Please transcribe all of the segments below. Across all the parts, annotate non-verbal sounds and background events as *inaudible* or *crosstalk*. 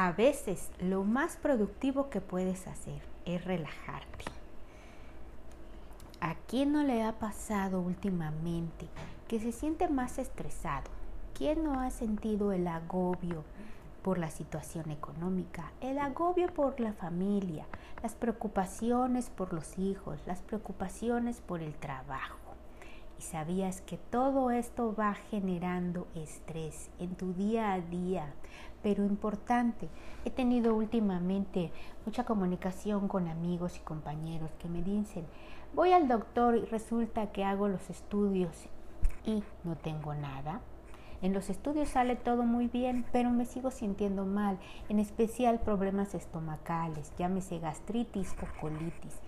A veces lo más productivo que puedes hacer es relajarte. ¿A quién no le ha pasado últimamente que se siente más estresado? ¿Quién no ha sentido el agobio por la situación económica, el agobio por la familia, las preocupaciones por los hijos, las preocupaciones por el trabajo? Y sabías que todo esto va generando estrés en tu día a día. Pero importante, he tenido últimamente mucha comunicación con amigos y compañeros que me dicen, voy al doctor y resulta que hago los estudios y no tengo nada. En los estudios sale todo muy bien, pero me sigo sintiendo mal, en especial problemas estomacales, llámese gastritis o colitis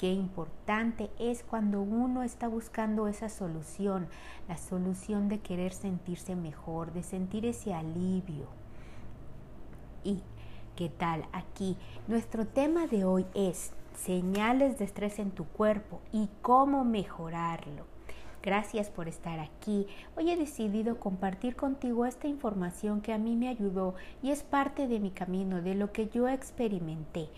qué importante es cuando uno está buscando esa solución, la solución de querer sentirse mejor, de sentir ese alivio. ¿Y qué tal aquí? Nuestro tema de hoy es señales de estrés en tu cuerpo y cómo mejorarlo. Gracias por estar aquí. Hoy he decidido compartir contigo esta información que a mí me ayudó y es parte de mi camino, de lo que yo experimenté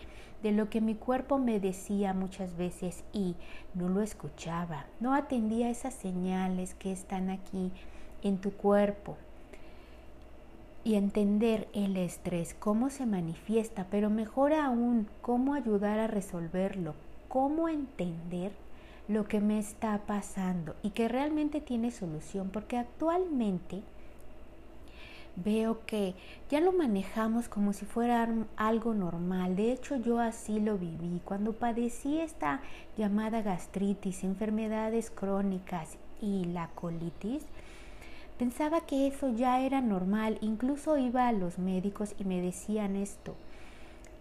de lo que mi cuerpo me decía muchas veces y no lo escuchaba, no atendía esas señales que están aquí en tu cuerpo. Y entender el estrés, cómo se manifiesta, pero mejor aún, cómo ayudar a resolverlo, cómo entender lo que me está pasando y que realmente tiene solución, porque actualmente veo que ya lo manejamos como si fuera algo normal. De hecho, yo así lo viví. Cuando padecí esta llamada gastritis, enfermedades crónicas y la colitis, pensaba que eso ya era normal. Incluso iba a los médicos y me decían esto.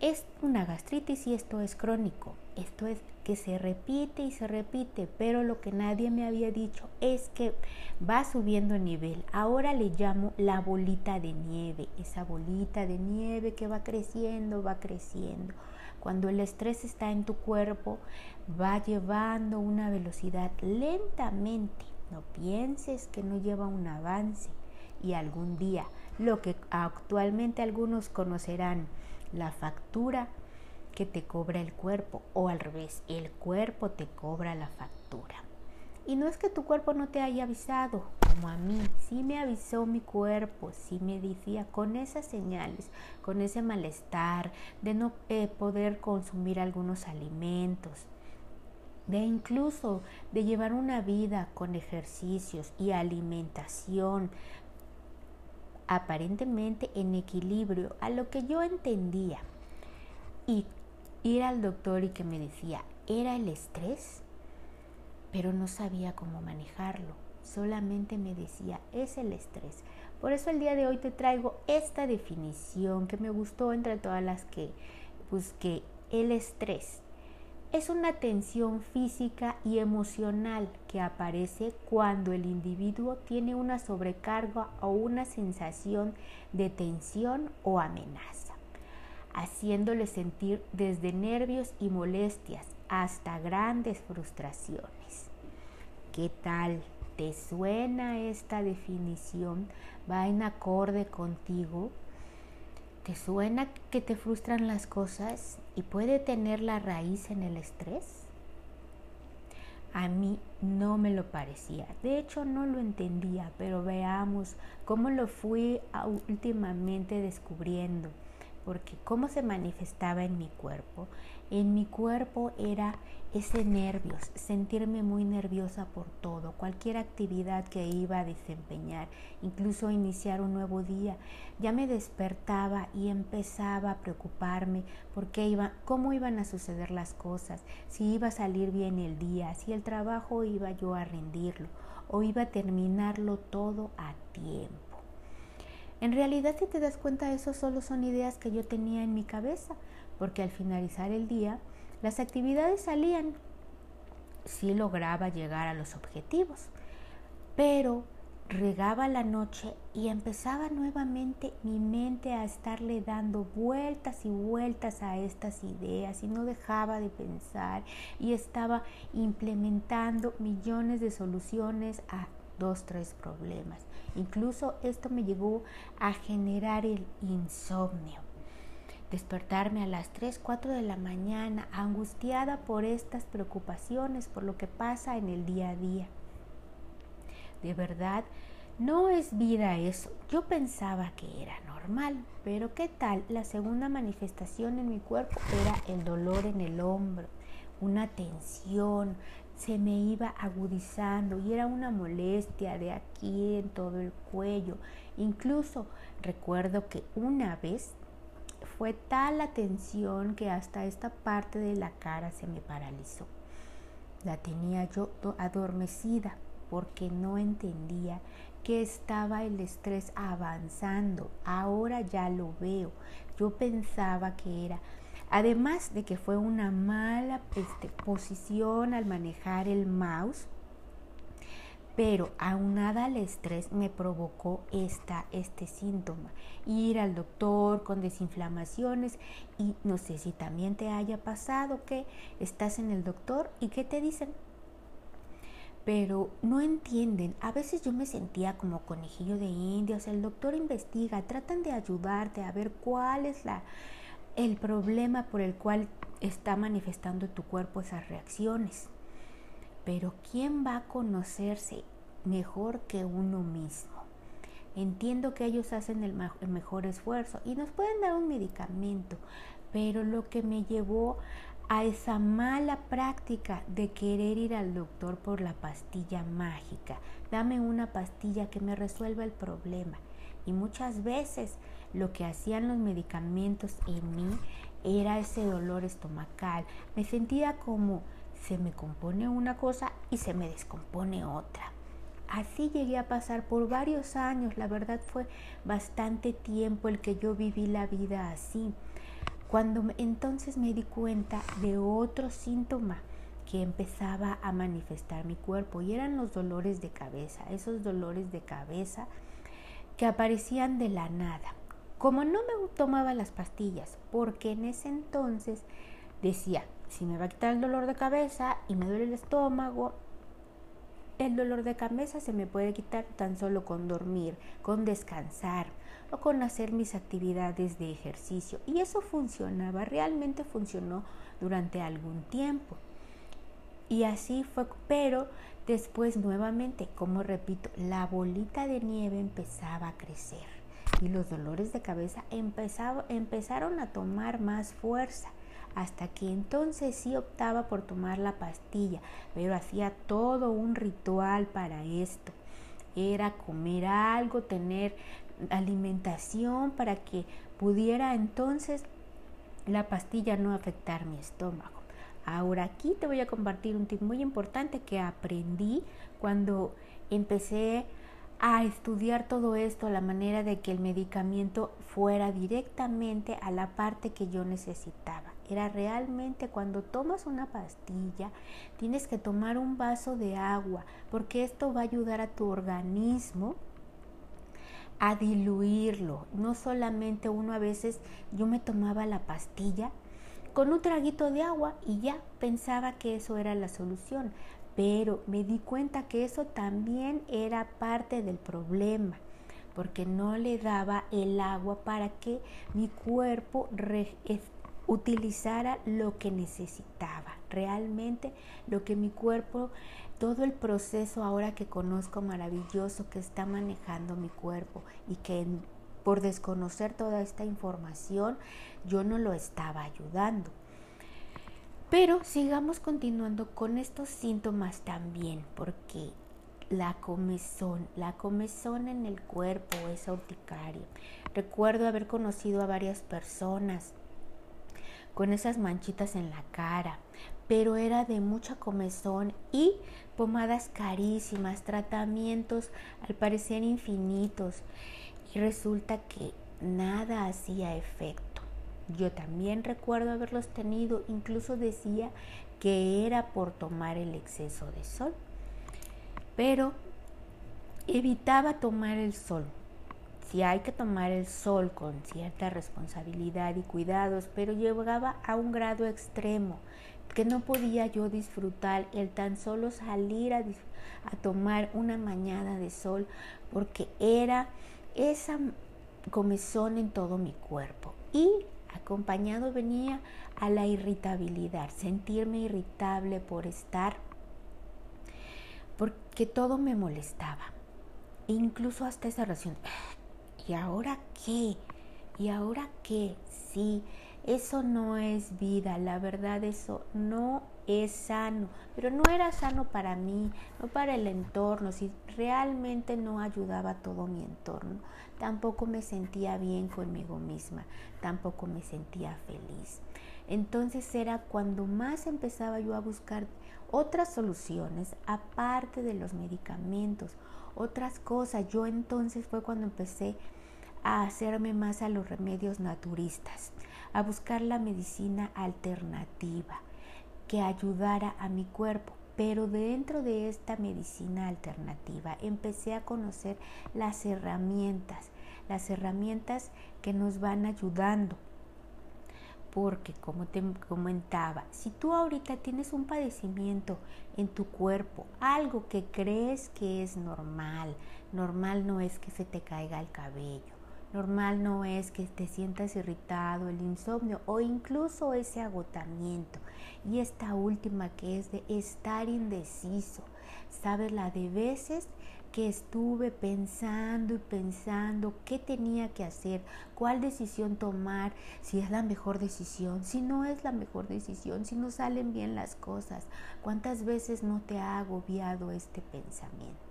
Es una gastritis y esto es crónico. Esto es que se repite y se repite, pero lo que nadie me había dicho es que va subiendo el nivel. Ahora le llamo la bolita de nieve, esa bolita de nieve que va creciendo, va creciendo. Cuando el estrés está en tu cuerpo, va llevando una velocidad lentamente. No pienses que no lleva un avance y algún día, lo que actualmente algunos conocerán, la factura que te cobra el cuerpo o al revés, el cuerpo te cobra la factura. Y no es que tu cuerpo no te haya avisado, como a mí, sí me avisó mi cuerpo, sí me decía con esas señales, con ese malestar de no eh, poder consumir algunos alimentos, de incluso de llevar una vida con ejercicios y alimentación aparentemente en equilibrio a lo que yo entendía. Y ir al doctor y que me decía, ¿era el estrés? Pero no sabía cómo manejarlo. Solamente me decía, es el estrés. Por eso el día de hoy te traigo esta definición que me gustó entre todas las que busqué. El estrés es una tensión física y emocional que aparece cuando el individuo tiene una sobrecarga o una sensación de tensión o amenaza haciéndole sentir desde nervios y molestias hasta grandes frustraciones. ¿Qué tal? ¿Te suena esta definición? ¿Va en acorde contigo? ¿Te suena que te frustran las cosas y puede tener la raíz en el estrés? A mí no me lo parecía. De hecho, no lo entendía, pero veamos cómo lo fui últimamente descubriendo porque cómo se manifestaba en mi cuerpo. En mi cuerpo era ese nervios, sentirme muy nerviosa por todo, cualquier actividad que iba a desempeñar, incluso iniciar un nuevo día, ya me despertaba y empezaba a preocuparme por qué iba, cómo iban a suceder las cosas, si iba a salir bien el día, si el trabajo iba yo a rendirlo o iba a terminarlo todo a tiempo. En realidad, si te das cuenta, eso solo son ideas que yo tenía en mi cabeza, porque al finalizar el día, las actividades salían. Sí lograba llegar a los objetivos, pero regaba la noche y empezaba nuevamente mi mente a estarle dando vueltas y vueltas a estas ideas y no dejaba de pensar y estaba implementando millones de soluciones a dos, tres problemas. Incluso esto me llevó a generar el insomnio. Despertarme a las 3, 4 de la mañana, angustiada por estas preocupaciones, por lo que pasa en el día a día. De verdad, no es vida eso. Yo pensaba que era normal, pero ¿qué tal? La segunda manifestación en mi cuerpo era el dolor en el hombro, una tensión, se me iba agudizando y era una molestia de aquí en todo el cuello. Incluso recuerdo que una vez fue tal la tensión que hasta esta parte de la cara se me paralizó. La tenía yo adormecida porque no entendía que estaba el estrés avanzando. Ahora ya lo veo. Yo pensaba que era, además de que fue una mala este, posición al manejar el mouse, pero aunada al estrés me provocó esta, este síntoma. Ir al doctor con desinflamaciones y no sé si también te haya pasado que estás en el doctor y que te dicen, pero no entienden. A veces yo me sentía como conejillo de indias. El doctor investiga, tratan de ayudarte a ver cuál es la, el problema por el cual está manifestando tu cuerpo esas reacciones. Pero ¿quién va a conocerse mejor que uno mismo? Entiendo que ellos hacen el, mejor esfuerzo y nos pueden dar un medicamento, pero lo que me llevó a esa mala práctica de querer ir al doctor por la pastilla mágica. Dame una pastilla que me resuelva el problema. Y muchas veces lo que hacían los medicamentos en mí era ese dolor estomacal. Me sentía como se me compone una cosa y se me descompone otra. Así llegué a pasar por varios años, la verdad fue bastante tiempo el que yo viví la vida así. Cuando entonces me di cuenta de otro síntoma que empezaba a manifestar mi cuerpo y eran los dolores de cabeza, esos dolores de cabeza que aparecían de la nada. Como no me tomaba las pastillas, porque en ese entonces decía, si me va a quitar el dolor de cabeza y me duele el estómago, el dolor de cabeza se me puede quitar tan solo con dormir, con descansar o con hacer mis actividades de ejercicio. Y eso funcionaba, realmente funcionó durante algún tiempo. Y así fue, pero después nuevamente, como repito, la bolita de nieve empezaba a crecer y los dolores de cabeza empezaron a tomar más fuerza hasta que entonces sí optaba por tomar la pastilla, pero hacía todo un ritual para esto. Era comer algo, tener alimentación para que pudiera entonces la pastilla no afectar mi estómago. Ahora aquí te voy a compartir un tip muy importante que aprendí cuando empecé a estudiar todo esto, la manera de que el medicamento fuera directamente a la parte que yo necesitaba. Era realmente cuando tomas una pastilla, tienes que tomar un vaso de agua, porque esto va a ayudar a tu organismo a diluirlo. No solamente uno a veces, yo me tomaba la pastilla con un traguito de agua y ya pensaba que eso era la solución pero me di cuenta que eso también era parte del problema, porque no le daba el agua para que mi cuerpo utilizara lo que necesitaba, realmente lo que mi cuerpo, todo el proceso ahora que conozco maravilloso que está manejando mi cuerpo y que por desconocer toda esta información yo no lo estaba ayudando. Pero sigamos continuando con estos síntomas también, porque la comezón, la comezón en el cuerpo, es urticaria. Recuerdo haber conocido a varias personas con esas manchitas en la cara, pero era de mucha comezón y pomadas carísimas, tratamientos al parecer infinitos y resulta que nada hacía efecto. Yo también recuerdo haberlos tenido, incluso decía que era por tomar el exceso de sol. Pero evitaba tomar el sol. Si hay que tomar el sol con cierta responsabilidad y cuidados, pero llegaba a un grado extremo que no podía yo disfrutar el tan solo salir a, tomar una mañana de sol porque era esa comezón en todo mi cuerpo y Acompañado venía a la irritabilidad, sentirme irritable por estar, porque todo me molestaba. Incluso hasta esa relación. ¿Y ahora qué? ¿Y ahora qué? Sí, eso no es vida, la verdad eso no es sano, pero no era sano para mí, no para el entorno, si realmente no ayudaba todo mi entorno, tampoco me sentía bien conmigo misma, tampoco me sentía feliz. Entonces era cuando más empezaba yo a buscar otras soluciones aparte de los medicamentos, otras cosas. Yo entonces fue cuando empecé a hacerme más a los remedios naturistas, a buscar la medicina alternativa que ayudara a mi cuerpo. Pero dentro de esta medicina alternativa empecé a conocer las herramientas, las herramientas que nos van ayudando. Porque como te comentaba, si tú ahorita tienes un padecimiento en tu cuerpo, algo que crees que es normal, normal no es que se te caiga el cabello, Normal no es que te sientas irritado, el insomnio o incluso ese agotamiento. Y esta última que es de estar indeciso. ¿Sabes la de veces que estuve pensando y pensando qué tenía que hacer, cuál decisión tomar, si es la mejor decisión, si no es la mejor decisión, si no salen bien las cosas? ¿Cuántas veces no te ha agobiado este pensamiento?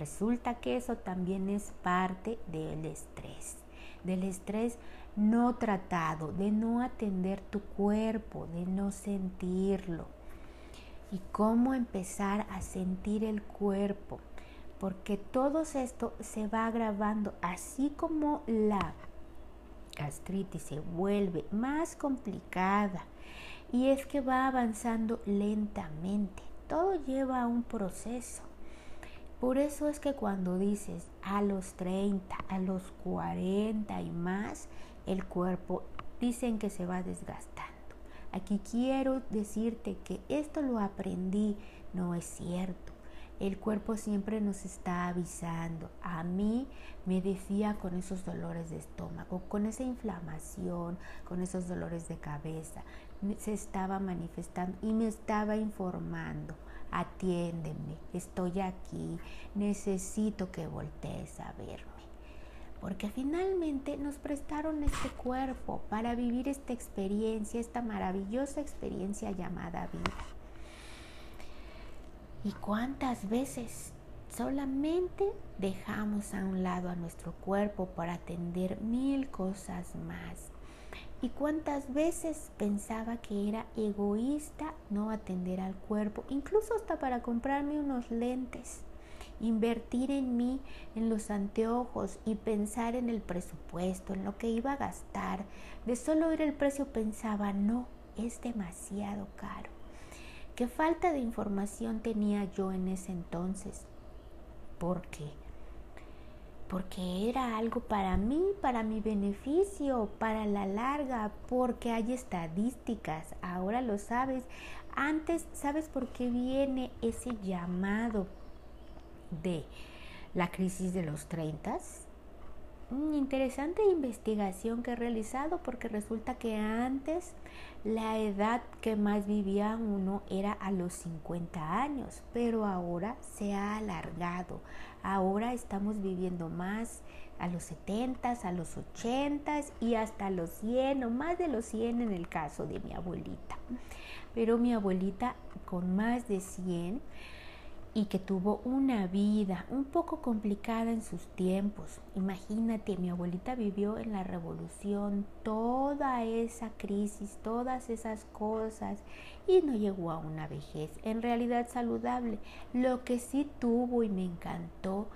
Resulta que eso también es parte del estrés, del estrés no tratado, de no atender tu cuerpo, de no sentirlo. Y cómo empezar a sentir el cuerpo, porque todo esto se va agravando, así como la gastritis se vuelve más complicada y es que va avanzando lentamente. Todo lleva a un proceso. Por eso es que cuando dices a los 30, a los 40 y más, el cuerpo dicen que se va desgastando. Aquí quiero decirte que esto lo aprendí, no es cierto. El cuerpo siempre nos está avisando. A mí me decía con esos dolores de estómago, con esa inflamación, con esos dolores de cabeza, se estaba manifestando y me estaba informando atiéndeme, estoy aquí, necesito que voltees a verme. Porque finalmente nos prestaron este cuerpo para vivir esta experiencia, esta maravillosa experiencia llamada vida. ¿Y cuántas veces solamente dejamos a un lado a nuestro cuerpo para atender mil cosas más? ¿Y cuántas veces pensaba que era egoísta no atender al cuerpo, incluso hasta para comprarme unos lentes? Invertir en mí, en los anteojos y pensar en el presupuesto, en lo que iba a gastar. De solo oír el precio pensaba, no, es demasiado caro. ¿Qué falta de información tenía yo en ese entonces? ¿Por qué? Porque era algo para mí, para mi beneficio, para la larga, porque hay estadísticas, ahora lo sabes. Antes, ¿sabes por qué viene ese llamado de la crisis de los 30? interesante investigación que he realizado porque resulta que antes la edad que más vivía uno era a los 50 años, pero ahora se ha alargado. Ahora estamos viviendo más a los 70, a los 80 y hasta los 100 o más de los 100 en el caso de mi abuelita. Pero mi abuelita con más de 100 y que tuvo una vida un poco complicada en sus tiempos. Imagínate, mi abuelita vivió en la revolución toda esa crisis, todas esas cosas y no llegó a una vejez en realidad saludable. Lo que sí tuvo y me encantó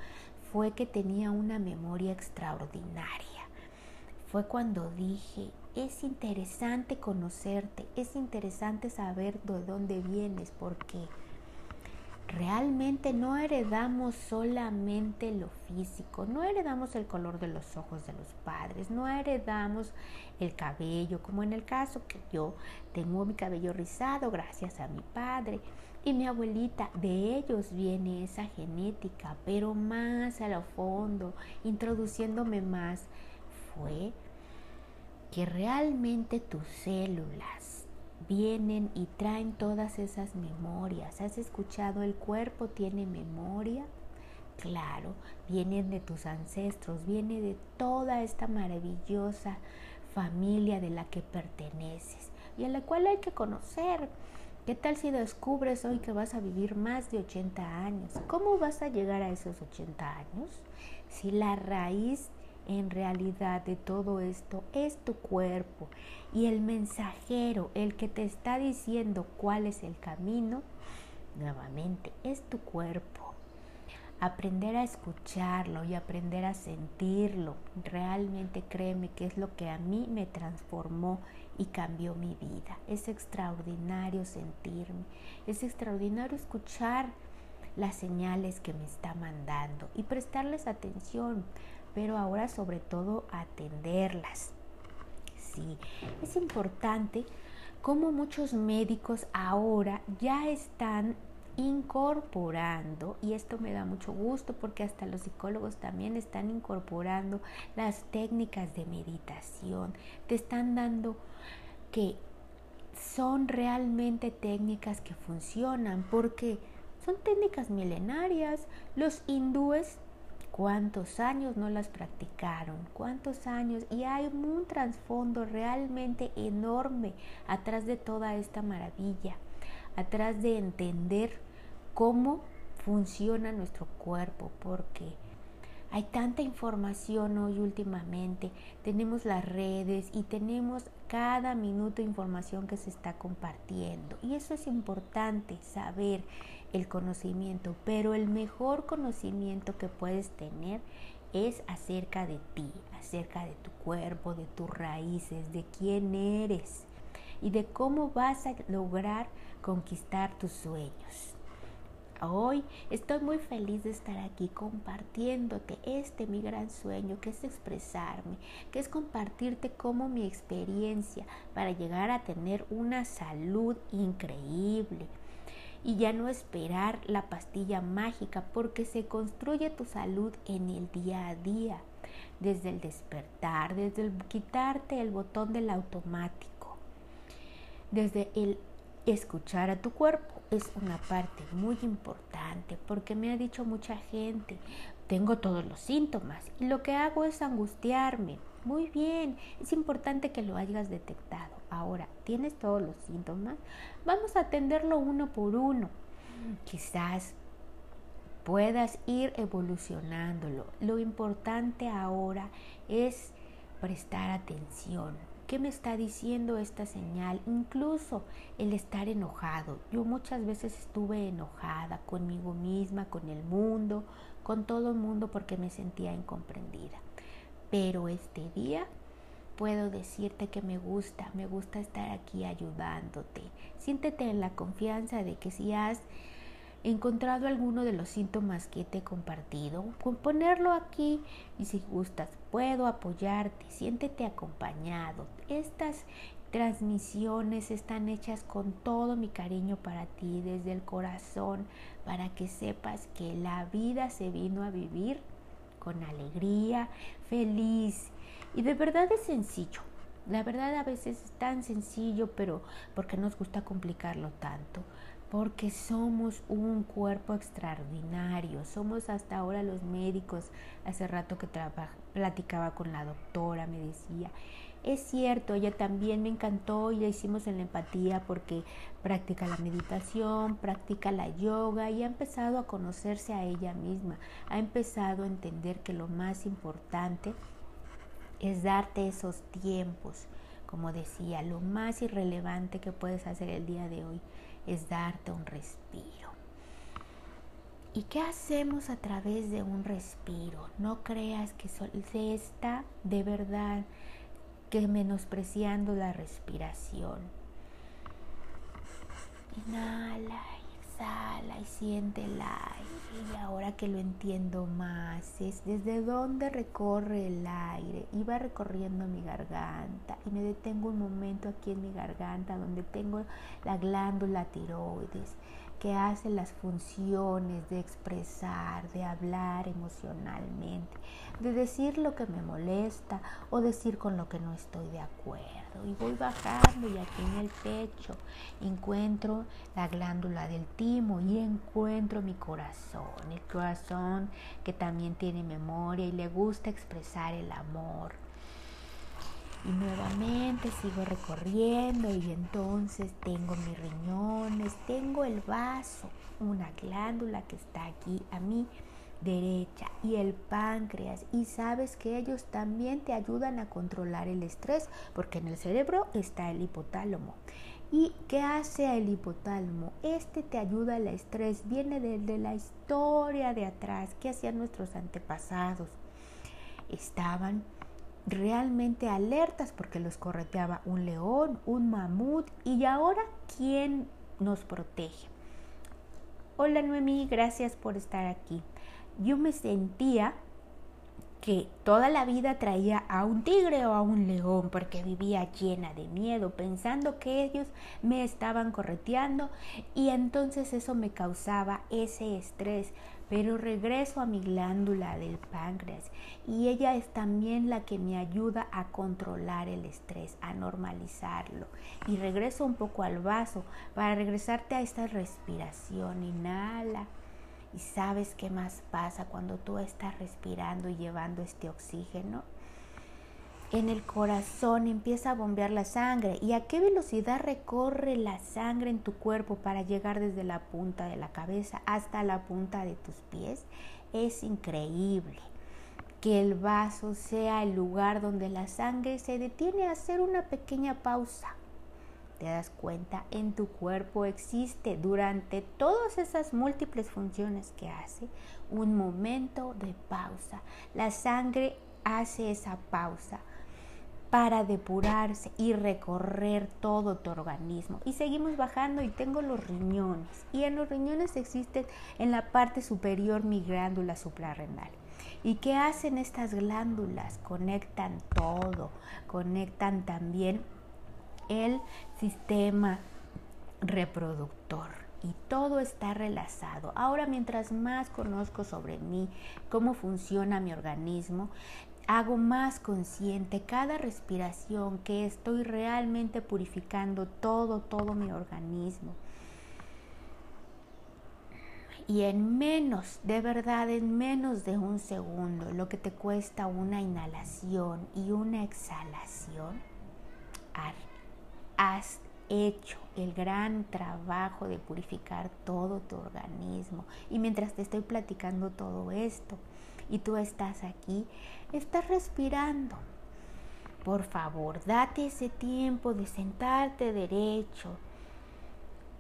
fue que tenía una memoria extraordinaria. Fue cuando dije, es interesante conocerte, es interesante saber de dónde vienes, porque realmente no heredamos solamente lo físico, no heredamos el color de los ojos de los padres, no heredamos el cabello, como en el caso que yo tengo mi cabello rizado gracias a mi padre y mi abuelita, de ellos viene esa genética, pero más a lo fondo, introduciéndome más, fue que realmente tus células vienen y traen todas esas memorias. ¿Has escuchado el cuerpo tiene memoria? Claro, vienen de tus ancestros, viene de toda esta maravillosa familia de la que perteneces y a la cual hay que conocer. ¿Qué tal si descubres hoy que vas a vivir más de 80 años? ¿Cómo vas a llegar a esos 80 años? Si la raíz en realidad de todo esto es tu cuerpo y el mensajero, el que te está diciendo cuál es el camino, nuevamente es tu cuerpo aprender a escucharlo y aprender a sentirlo. Realmente créeme que es lo que a mí me transformó y cambió mi vida. Es extraordinario sentirme, es extraordinario escuchar las señales que me está mandando y prestarles atención, pero ahora sobre todo atenderlas. Sí, es importante como muchos médicos ahora ya están incorporando, y esto me da mucho gusto porque hasta los psicólogos también están incorporando las técnicas de meditación, te están dando que son realmente técnicas que funcionan porque son técnicas milenarias. Los hindúes, ¿cuántos años no las practicaron? ¿Cuántos años? Y hay un trasfondo realmente enorme atrás de toda esta maravilla atrás de entender cómo funciona nuestro cuerpo, porque hay tanta información hoy últimamente, tenemos las redes y tenemos cada minuto información que se está compartiendo. Y eso es importante, saber el conocimiento, pero el mejor conocimiento que puedes tener es acerca de ti, acerca de tu cuerpo, de tus raíces, de quién eres y de cómo vas a lograr conquistar tus sueños. Hoy estoy muy feliz de estar aquí compartiéndote este mi gran sueño que es expresarme, que es compartirte como mi experiencia para llegar a tener una salud increíble y ya no esperar la pastilla mágica porque se construye tu salud en el día a día, desde el despertar, desde el quitarte el botón del automático, desde el escuchar a tu cuerpo. Es una parte muy importante porque me ha dicho mucha gente, tengo todos los síntomas y lo que hago es angustiarme. Muy bien, es importante que lo hayas detectado. Ahora, ¿tienes todos los síntomas? Vamos a atenderlo uno por uno. Quizás puedas ir evolucionándolo. Lo importante ahora es prestar atención ¿Qué me está diciendo esta señal? Incluso el estar enojado. Yo muchas veces estuve enojada conmigo misma, con el mundo, con todo el mundo porque me sentía incomprendida. Pero este día puedo decirte que me gusta, me gusta estar aquí ayudándote. Siéntete en la confianza de que si has encontrado alguno de los síntomas que te he compartido, ponerlo aquí y si gustas puedo apoyarte, siéntete acompañado. Estas transmisiones están hechas con todo mi cariño para ti, desde el corazón, para que sepas que la vida se vino a vivir con alegría, feliz. Y de verdad es sencillo. La verdad a veces es tan sencillo, pero porque nos gusta complicarlo tanto porque somos un cuerpo extraordinario, somos hasta ahora los médicos, hace rato que platicaba con la doctora, me decía, es cierto, ella también me encantó y la hicimos en la empatía porque practica la meditación, practica la yoga y ha empezado a conocerse a ella misma, ha empezado a entender que lo más importante es darte esos tiempos, como decía, lo más irrelevante que puedes hacer el día de hoy es darte un respiro. ¿Y qué hacemos a través de un respiro? No creas que se está de verdad que menospreciando la respiración. Inhala exhala y siente el aire. Y ahora que lo entiendo más, es desde dónde recorre el aire. Iba recorriendo mi garganta y me detengo un momento aquí en mi garganta donde tengo la glándula tiroides que hace las funciones de expresar, de hablar emocionalmente, de decir lo que me molesta o decir con lo que no estoy de acuerdo. Y voy bajando y aquí en el pecho encuentro la glándula del timo y encuentro mi corazón, el corazón que también tiene memoria y le gusta expresar el amor y nuevamente sigo recorriendo y entonces tengo mis riñones, tengo el vaso, una glándula que está aquí a mi derecha y el páncreas y sabes que ellos también te ayudan a controlar el estrés porque en el cerebro está el hipotálamo. ¿Y qué hace el hipotálamo? Este te ayuda al estrés, viene desde la historia de atrás, ¿qué hacían nuestros antepasados? Estaban realmente alertas porque los correteaba un león, un mamut y ahora ¿quién nos protege? Hola Noemí, gracias por estar aquí. Yo me sentía que toda la vida traía a un tigre o a un león porque vivía llena de miedo, pensando que ellos me estaban correteando y entonces eso me causaba ese estrés. Pero regreso a mi glándula del páncreas y ella es también la que me ayuda a controlar el estrés, a normalizarlo. Y regreso un poco al vaso para regresarte a esta respiración. Inhala ¿Y sabes qué más pasa cuando tú estás respirando y llevando este oxígeno? En el corazón empieza a bombear la sangre. ¿Y a qué velocidad recorre la sangre en tu cuerpo para llegar desde la punta de la cabeza hasta la punta de tus pies? Es increíble que el vaso sea el lugar donde la sangre se detiene a hacer una pequeña pausa te das cuenta, en tu cuerpo existe durante todas esas múltiples funciones que hace un momento de pausa. La sangre hace esa pausa para depurarse y recorrer todo tu organismo. Y seguimos bajando y tengo los riñones. Y en los riñones existe en la parte superior mi glándula suprarrenal. ¿Y qué hacen estas glándulas? Conectan todo, conectan también el sistema reproductor y todo está relazado. Ahora, mientras más conozco sobre mí, cómo funciona mi organismo, hago más consciente cada respiración que estoy realmente purificando todo, todo mi organismo. Y en menos, de verdad, en menos de un segundo, lo que te cuesta una inhalación y una exhalación, has hecho el gran trabajo de purificar todo tu organismo. Y mientras te estoy platicando todo esto y tú estás aquí, estás respirando. Por favor, date ese tiempo de sentarte derecho,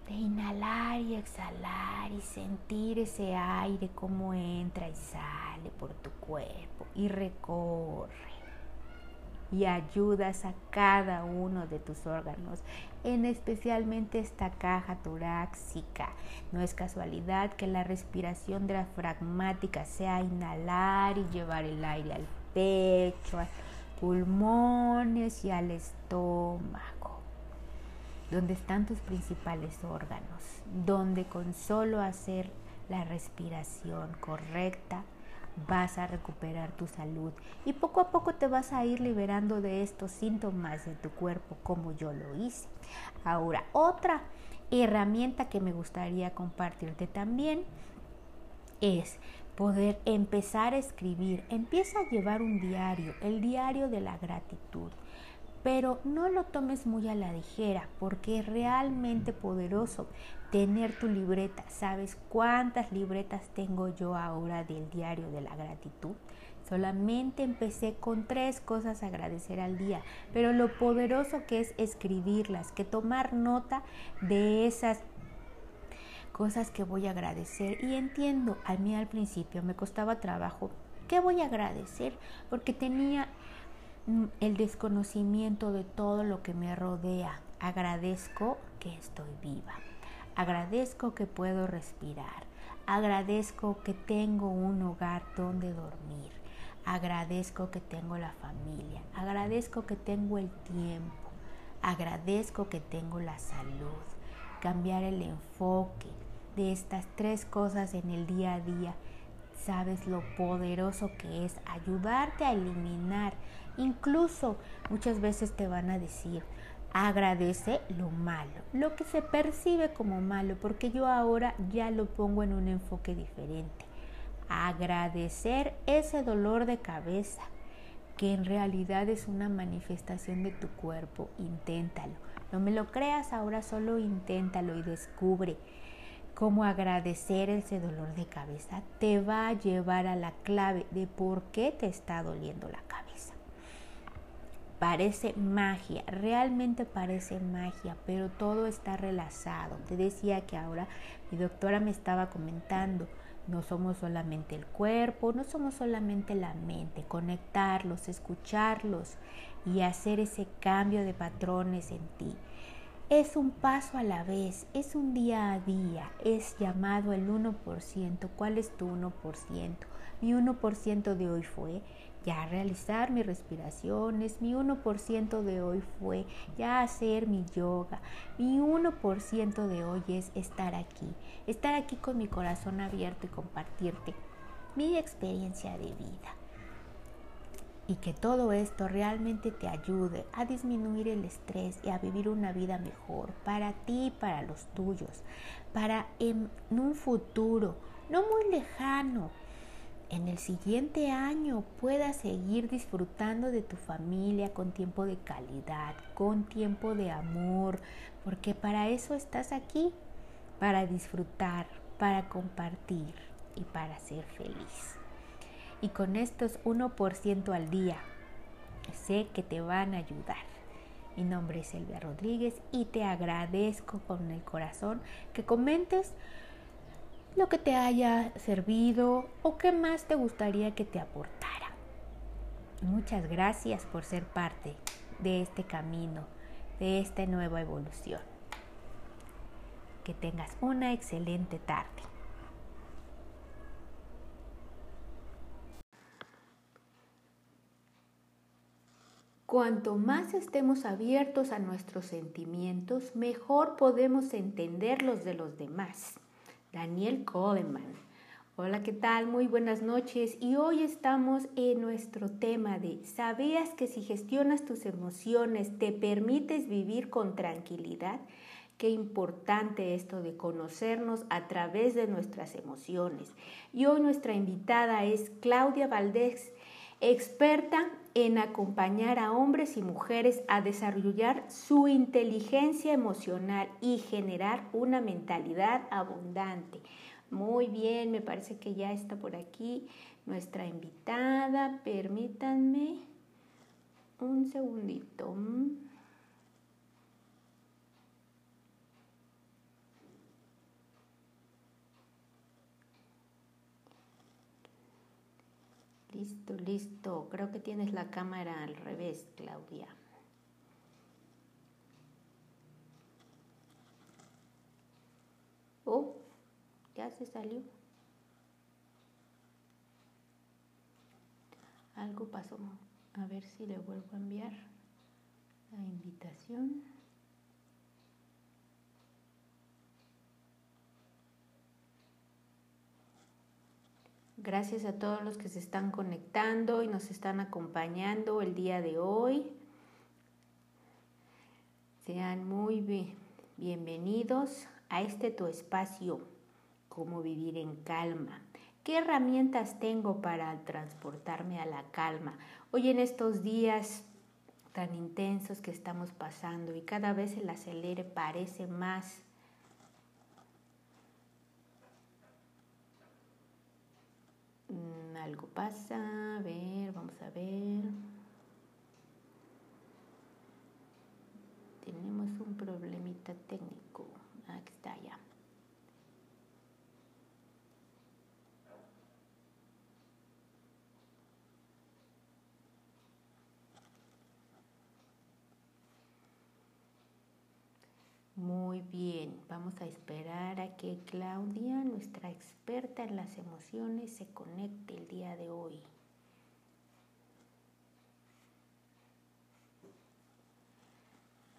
de inhalar y exhalar y sentir ese aire como entra y sale por tu cuerpo y recorre y ayudas a cada uno de tus órganos, en especialmente esta caja torácica. No es casualidad que la respiración diafragmática sea inhalar y llevar el aire al pecho, a pulmones y al estómago, donde están tus principales órganos, donde con solo hacer la respiración correcta vas a recuperar tu salud y poco a poco te vas a ir liberando de estos síntomas de tu cuerpo como yo lo hice. Ahora, otra herramienta que me gustaría compartirte también es poder empezar a escribir. Empieza a llevar un diario, el diario de la gratitud pero no lo tomes muy a la ligera porque es realmente poderoso tener tu libreta. ¿Sabes cuántas libretas tengo yo ahora del diario de la gratitud? Solamente empecé con tres cosas a agradecer al día, pero lo poderoso que es escribirlas, que tomar nota de esas cosas que voy a agradecer. Y entiendo, a mí al principio me costaba trabajo, ¿qué voy a agradecer? Porque tenía Mm, el desconocimiento de todo lo que me rodea. Agradezco que estoy viva. Agradezco que puedo respirar. Agradezco que tengo un hogar donde dormir. Agradezco que tengo la familia. Agradezco que tengo el tiempo. Agradezco que tengo la salud. Cambiar el enfoque de estas tres cosas en el día a día, sabes lo poderoso que es ayudarte a eliminar. Incluso muchas veces te van a decir, agradece lo malo, lo que se percibe como malo, porque yo ahora ya lo pongo en un enfoque diferente. Agradecer ese dolor de cabeza, que en realidad es una manifestación de tu cuerpo. Inténtalo. No me lo creas ahora, solo inténtalo y descubre cómo agradecer ese dolor de cabeza. Te va a llevar a la clave de por qué te está doliendo la cabeza. Parece magia, realmente parece magia, pero todo está relazado. Te decía que ahora mi doctora me estaba comentando no somos solamente el cuerpo, no somos solamente la mente, conectarlos, escucharlos y hacer ese cambio de patrones en ti. Es un paso a la vez, es un día a día, es llamado el 1%. ¿Cuál es tu 1%? Mi 1% de hoy fue ya realizar mis respiraciones, mi 1% de hoy fue ya hacer mi yoga, mi 1% de hoy es estar aquí, estar aquí con mi corazón abierto y compartirte mi experiencia de vida. Y que todo esto realmente te ayude a disminuir el estrés y a vivir una vida mejor para ti y para los tuyos, para en un futuro no muy lejano, en el siguiente año puedas seguir disfrutando de tu familia con tiempo de calidad, con tiempo de amor, porque para eso estás aquí, para disfrutar, para compartir y para ser feliz. Y con estos 1% al día, sé que te van a ayudar. Mi nombre es Elvia Rodríguez y te agradezco con el corazón que comentes lo que te haya servido o qué más te gustaría que te aportara. Muchas gracias por ser parte de este camino, de esta nueva evolución. Que tengas una excelente tarde. Cuanto más estemos abiertos a nuestros sentimientos, mejor podemos entenderlos de los demás. Daniel Coleman. Hola, ¿qué tal? Muy buenas noches y hoy estamos en nuestro tema de ¿sabías que si gestionas tus emociones te permites vivir con tranquilidad? Qué importante esto de conocernos a través de nuestras emociones. Y hoy nuestra invitada es Claudia Valdés, experta en acompañar a hombres y mujeres a desarrollar su inteligencia emocional y generar una mentalidad abundante. Muy bien, me parece que ya está por aquí nuestra invitada. Permítanme un segundito. Listo, listo. Creo que tienes la cámara al revés, Claudia. Oh, ya se salió. Algo pasó. A ver si le vuelvo a enviar la invitación. Gracias a todos los que se están conectando y nos están acompañando el día de hoy. Sean muy bienvenidos a este tu espacio, cómo vivir en calma. ¿Qué herramientas tengo para transportarme a la calma? Hoy en estos días tan intensos que estamos pasando y cada vez el acelere parece más Mm, algo pasa, a ver, vamos a ver. Tenemos un problemita técnico. Aquí está ya. Muy bien, vamos a esperar a que Claudia, nuestra experta en las emociones, se conecte el día de hoy.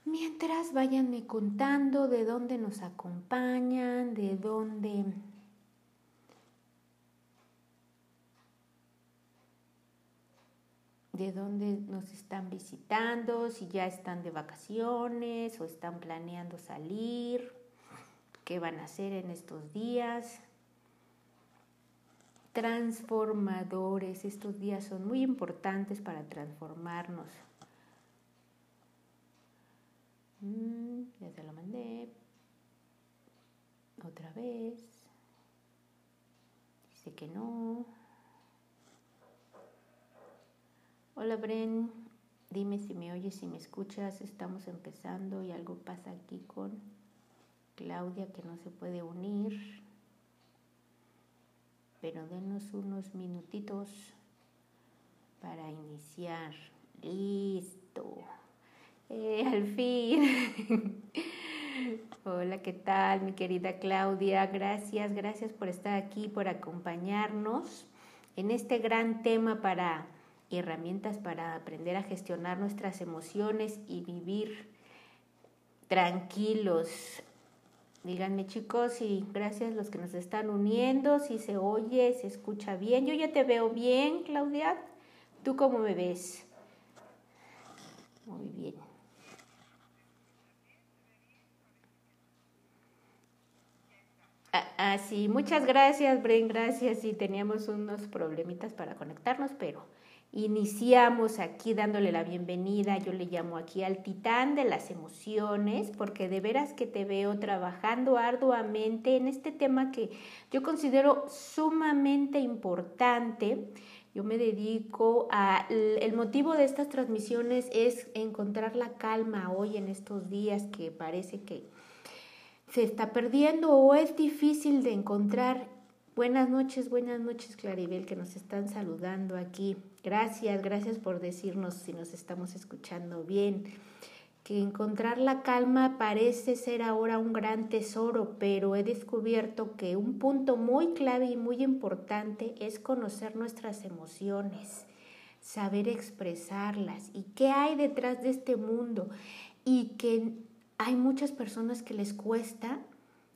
mientras váyanme contando de dónde nos acompañan, de dónde de dónde nos están visitando, si ya están de vacaciones o están planeando salir, qué van a hacer en estos días. Transformadores, estos días son muy importantes para transformarnos. Mm, ya se lo mandé. Otra vez. Dice que no. Hola Bren, dime si me oyes, si me escuchas, estamos empezando y algo pasa aquí con Claudia que no se puede unir. Pero denos unos minutitos para iniciar. Listo. Eh, al fin. *laughs* Hola, ¿qué tal mi querida Claudia? Gracias, gracias por estar aquí, por acompañarnos en este gran tema para herramientas para aprender a gestionar nuestras emociones y vivir tranquilos. Díganme chicos y gracias a los que nos están uniendo, si se oye, se escucha bien. Yo ya te veo bien, Claudia. ¿Tú cómo me ves? Muy bien. Ah, ah sí, muchas gracias, Bren, gracias. Sí, teníamos unos problemitas para conectarnos, pero Iniciamos aquí dándole la bienvenida, yo le llamo aquí al titán de las emociones, porque de veras que te veo trabajando arduamente en este tema que yo considero sumamente importante. Yo me dedico a, el motivo de estas transmisiones es encontrar la calma hoy en estos días que parece que se está perdiendo o es difícil de encontrar Buenas noches, buenas noches Claribel que nos están saludando aquí. Gracias, gracias por decirnos si nos estamos escuchando bien. Que encontrar la calma parece ser ahora un gran tesoro, pero he descubierto que un punto muy clave y muy importante es conocer nuestras emociones, saber expresarlas y qué hay detrás de este mundo y que hay muchas personas que les cuesta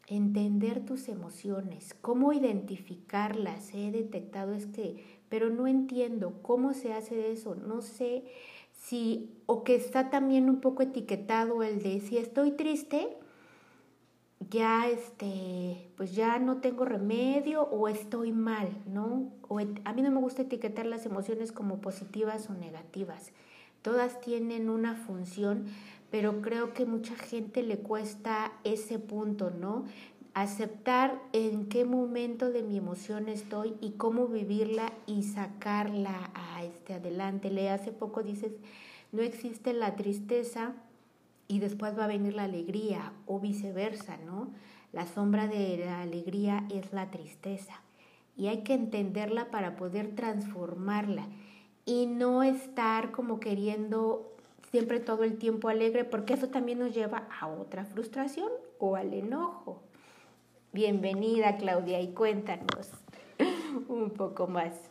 entender tus emociones, cómo identificarlas. He detectado es que, pero no entiendo cómo se hace eso, no sé si, o que está también un poco etiquetado el de si estoy triste, ya este, pues ya no tengo remedio o estoy mal, ¿no? O a mí no me gusta etiquetar las emociones como positivas o negativas. Todas tienen una función, pero creo que mucha gente le cuesta ese punto, ¿no? Aceptar en qué momento de mi emoción estoy y cómo vivirla y sacarla a este adelante. Le hace poco dices, no existe la tristeza y después va a venir la alegría o viceversa, ¿no? La sombra de la alegría es la tristeza y hay que entenderla para poder transformarla y no estar como queriendo siempre todo el tiempo alegre, porque eso también nos lleva a otra frustración o al enojo. Bienvenida Claudia y cuéntanos *laughs* un poco más.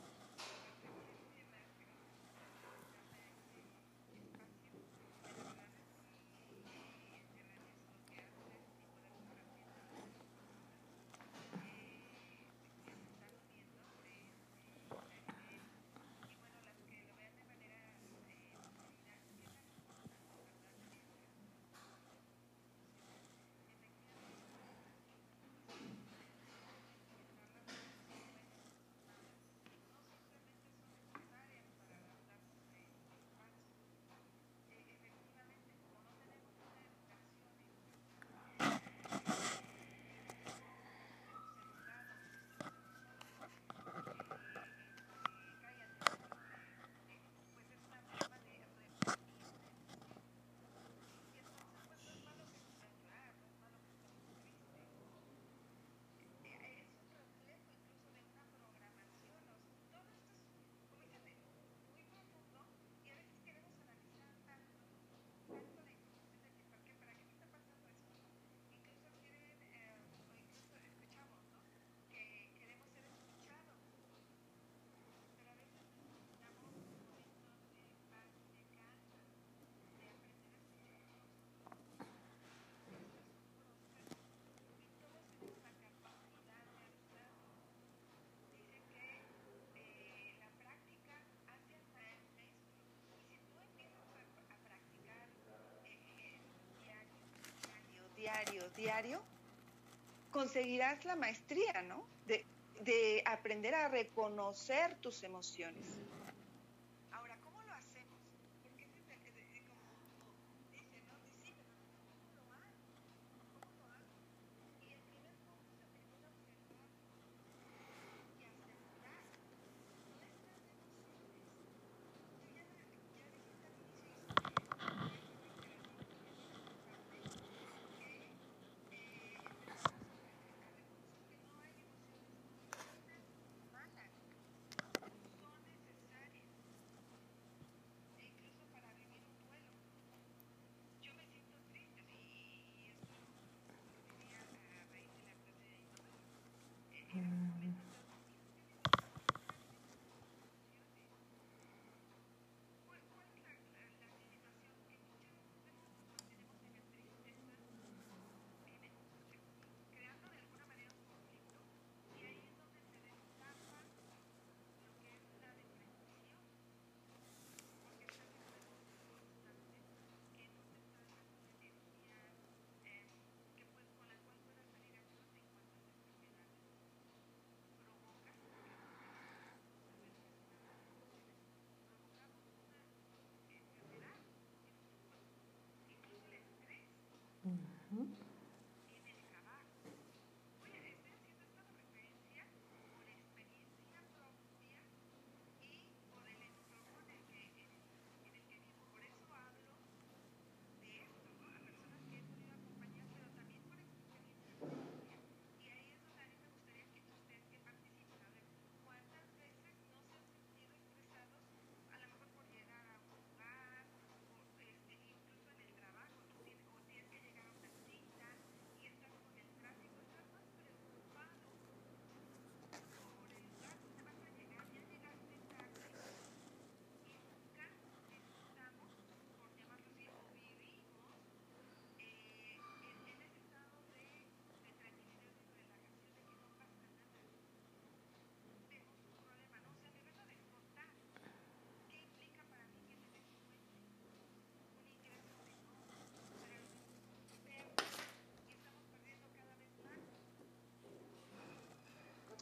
Diario, conseguirás la maestría, ¿no? De, de aprender a reconocer tus emociones. Mm-hmm.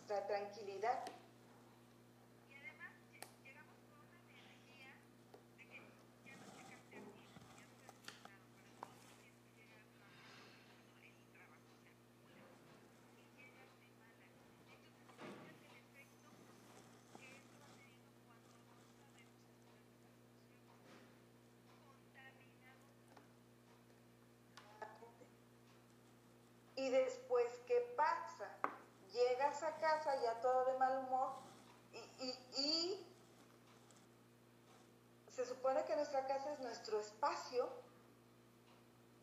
Nuestra tranquilidad Y después, ¿qué pasa? llegas a casa ya todo de mal humor y, se supone que nuestra casa es nuestro espacio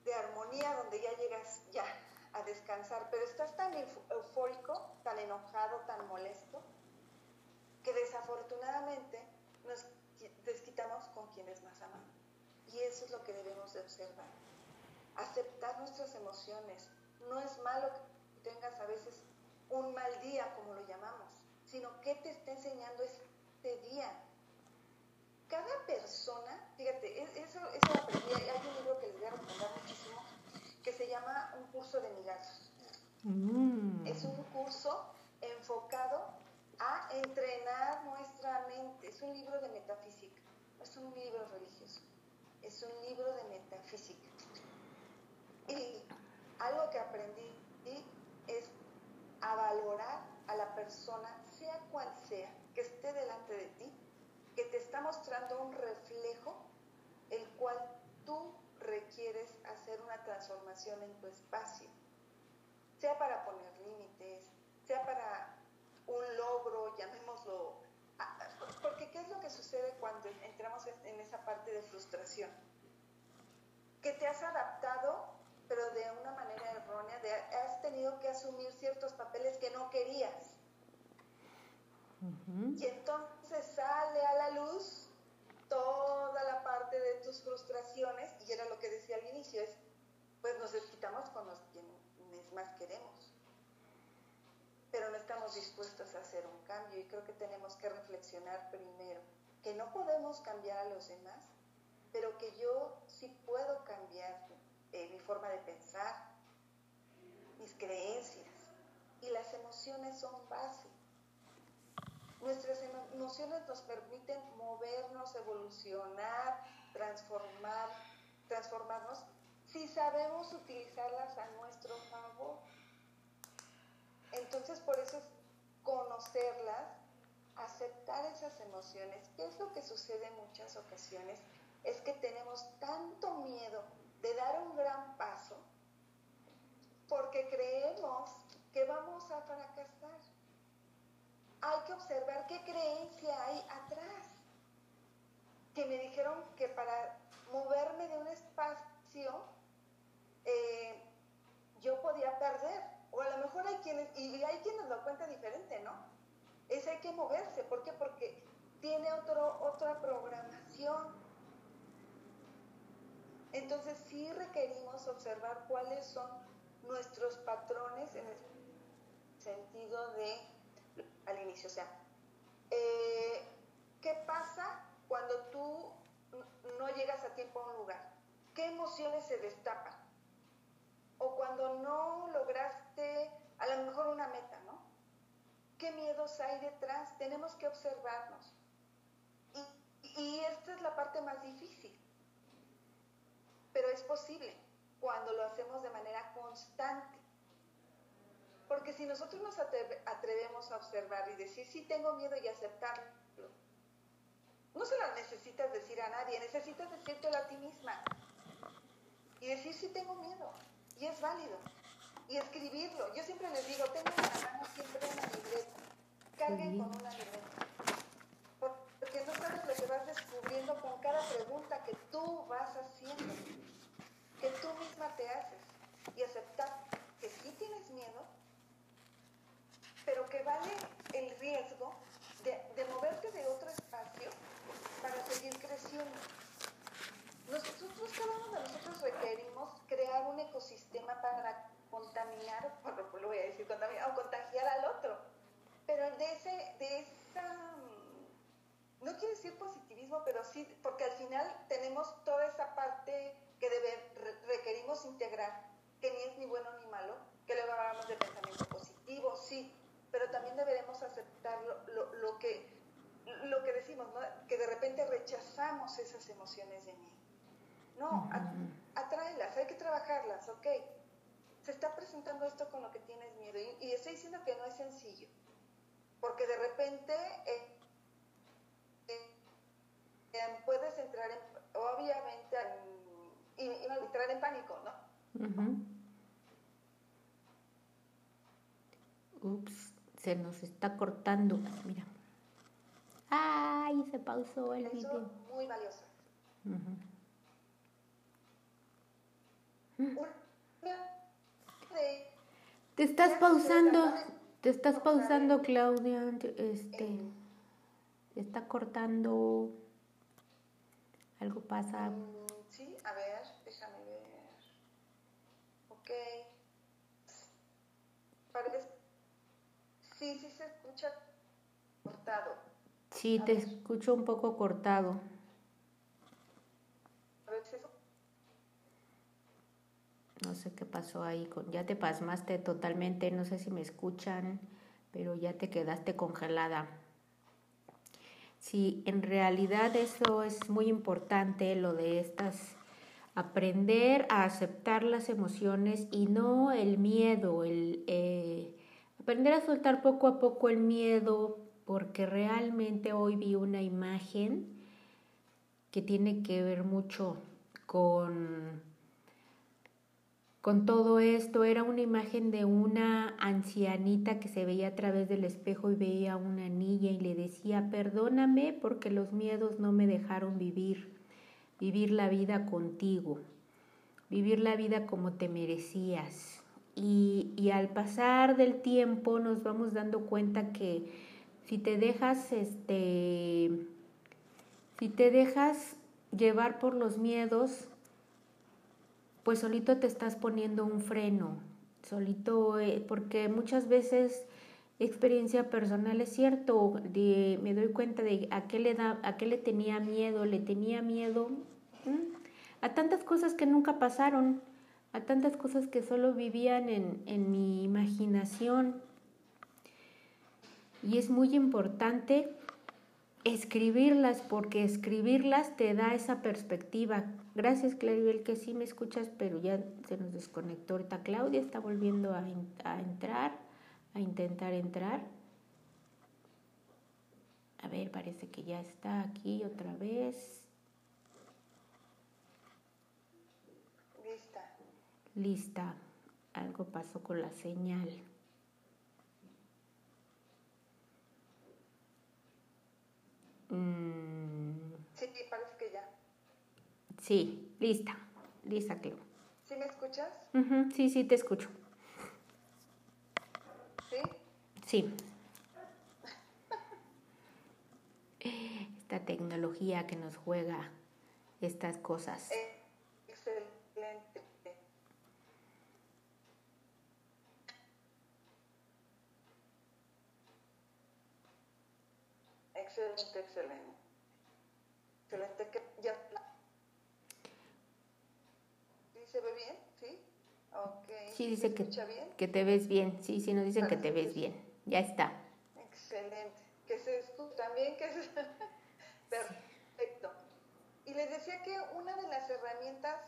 de armonía donde ya llegas ya a descansar, pero estás tan eufórico, tan enojado, tan molesto, que desafortunadamente nos desquitamos con quienes más amamos. Y eso es lo que debemos de observar. Aceptar nuestras emociones. No es malo que tengas a veces un mal día, como lo llamamos, sino qué te está enseñando este día. Cada persona, fíjate, e-, eso, eso aprendí, hay un libro que les voy a recomendar muchísimo, que se llama Un curso de milagros. Mm. Es un curso enfocado a entrenar nuestra mente. Es un libro de metafísica, no es un libro religioso, es un libro de metafísica. Y algo que aprendí es a valorar a la persona, sea cual sea, que esté delante de ti, que te está mostrando un reflejo, el cual tú requieres hacer una transformación en tu espacio, sea para poner límites, sea para un logro, llamémoslo, porque ¿qué es lo que sucede cuando entramos en esa parte de frustración? Que te has adaptado pero de una manera errónea, has tenido que asumir ciertos papeles que no querías. Y entonces sale a la luz toda la parte de tus frustraciones, y era lo que decía al inicio, es, pues nos desquitamos con los quienes más queremos, pero no estamos dispuestos a hacer un cambio, y creo que tenemos que reflexionar primero, que no podemos cambiar a los demás, pero que yo sí puedo cambiar eh, mi forma de pensar, creencias y las emociones son base. Nuestras emociones nos permiten movernos, evolucionar, transformar, transformarnos si sabemos utilizarlas a nuestro favor. Entonces, por eso es conocerlas, aceptar esas emociones. ¿Qué es lo que sucede en muchas ocasiones? Es que tenemos tanto miedo de dar un gran paso porque creemos que vamos a fracasar. Hay que observar qué creencia hay atrás. Que me dijeron que para moverme de un espacio eh, yo podía perder. O a lo mejor hay quienes, y hay quienes lo cuentan diferente, ¿no? Es hay que moverse. ¿Por qué? Porque tiene otro, otra programación. Entonces sí requerimos observar cuáles son nuestros patrones en el sentido de, al inicio, o sea, eh, ¿qué pasa cuando tú no llegas a tiempo a un lugar? ¿Qué emociones se destapan? O cuando no lograste a lo mejor una meta, ¿no? ¿Qué miedos hay detrás? Tenemos que observarnos. Y, y esta es la parte más difícil, pero es posible cuando lo hacemos de manera constante. Porque si nosotros nos atrevemos a observar y decir, sí tengo miedo y aceptarlo, no se lo necesitas decir a nadie, necesitas decírtelo a ti misma. Y decir, sí tengo miedo, y es válido. Y escribirlo. Yo siempre les digo, tengan en la mano siempre una libreta. Carguen con una libreta. Porque no sabes lo que vas descubriendo con cada pregunta que tú vas haciendo que tú misma te haces y aceptar que sí tienes miedo, pero que vale el riesgo de, de moverte de otro espacio para seguir creciendo. Nosotros, cada uno de nosotros requerimos crear un ecosistema para contaminar, bueno, lo voy a decir, contaminar o contagiar al otro. Pero de, ese, de esa, no quiero decir positivismo, pero sí, porque al final tenemos toda esa parte que debe, requerimos integrar, que ni es ni bueno ni malo, que luego hablamos de pensamiento positivo, sí, pero también deberemos aceptar lo, lo, que, lo que decimos, ¿no? que de repente rechazamos esas emociones de mí. No, atráelas, hay que trabajarlas, ok. Se está presentando esto con lo que tienes miedo y, estoy diciendo que no es sencillo, porque de repente eh, puedes entrar en, obviamente, en y entrar en pánico, ¿no? Ups, se nos está cortando. Mira. ¡Ay! Se pausó el video. Muy valioso. Te estás pausando, te estás pausando, Claudia. Este, está cortando. Algo pasa. Mm, sí, a ver. Sí, sí se escucha cortado. Sí, te escucho un poco cortado. No sé qué pasó ahí. Ya te pasmaste totalmente. No sé si me escuchan, pero ya te quedaste congelada. Sí, en realidad eso es muy importante, lo de estas aprender a aceptar las emociones y no el miedo, el eh, aprender a soltar poco a poco el miedo, porque realmente hoy vi una imagen que tiene que ver mucho con, con todo esto. Era una imagen de una ancianita que se veía a través del espejo y veía a una niña y le decía, perdóname porque los miedos no me dejaron vivir vivir la vida contigo, vivir la vida como te merecías. Y, al pasar del tiempo nos vamos dando cuenta que si te dejas, este, si te dejas llevar por los miedos, pues solito te estás poniendo un freno, solito, eh, porque muchas veces experiencia personal es cierto, me doy cuenta de a qué le da, a qué le tenía miedo, le tenía miedo a tantas cosas que nunca pasaron, a tantas cosas que solo vivían en, en mi imaginación. Y es muy importante escribirlas porque escribirlas te da esa perspectiva. Gracias Claribel que sí me escuchas, pero ya se nos desconectó ahorita. Claudia está volviendo a, a entrar, a intentar entrar. A ver, parece que ya está aquí otra vez. Lista. Lista. Algo pasó con la señal. Mm. Sí, parece que ya. Sí, lista. Lista, Cleo. ¿Sí me escuchas? Sí, sí, te escucho. ¿Sí? Sí. Esta tecnología que nos juega estas cosas. Eh, excelente. Excelente, excelente. Excelente que ya ¿Sí se ve bien? ¿Sí? Ok. Sí, dice que, bien? que te ves bien. Sí, sí, nos dicen que te ves bien. Ya está. Excelente. Que se escucha también, que es *laughs* perfecto. Y les decía que una de las herramientas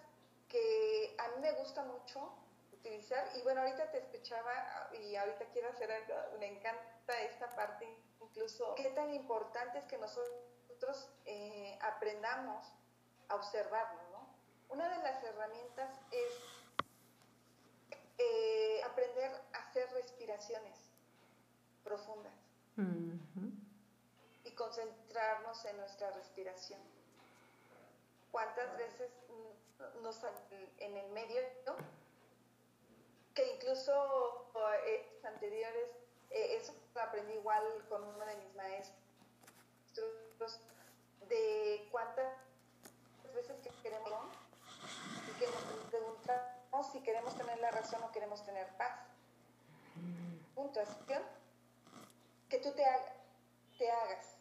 que a mí me gusta mucho utilizar, y bueno, ahorita te escuchaba y ahorita quiero hacer algo, me encanta esta parte incluso qué tan importante es que nosotros eh, aprendamos a observarnos, ¿no? Una de las herramientas es eh, aprender a hacer respiraciones profundas y concentrarnos en nuestra respiración. ¿Cuántas veces nos en el medio, ¿no? que incluso eh, anteriores eh, eso lo aprendí igual con uno de mis maestros, de cuántas veces que queremos que nos preguntamos si queremos tener la razón o queremos tener paz. Puntuación, que tú te, te hagas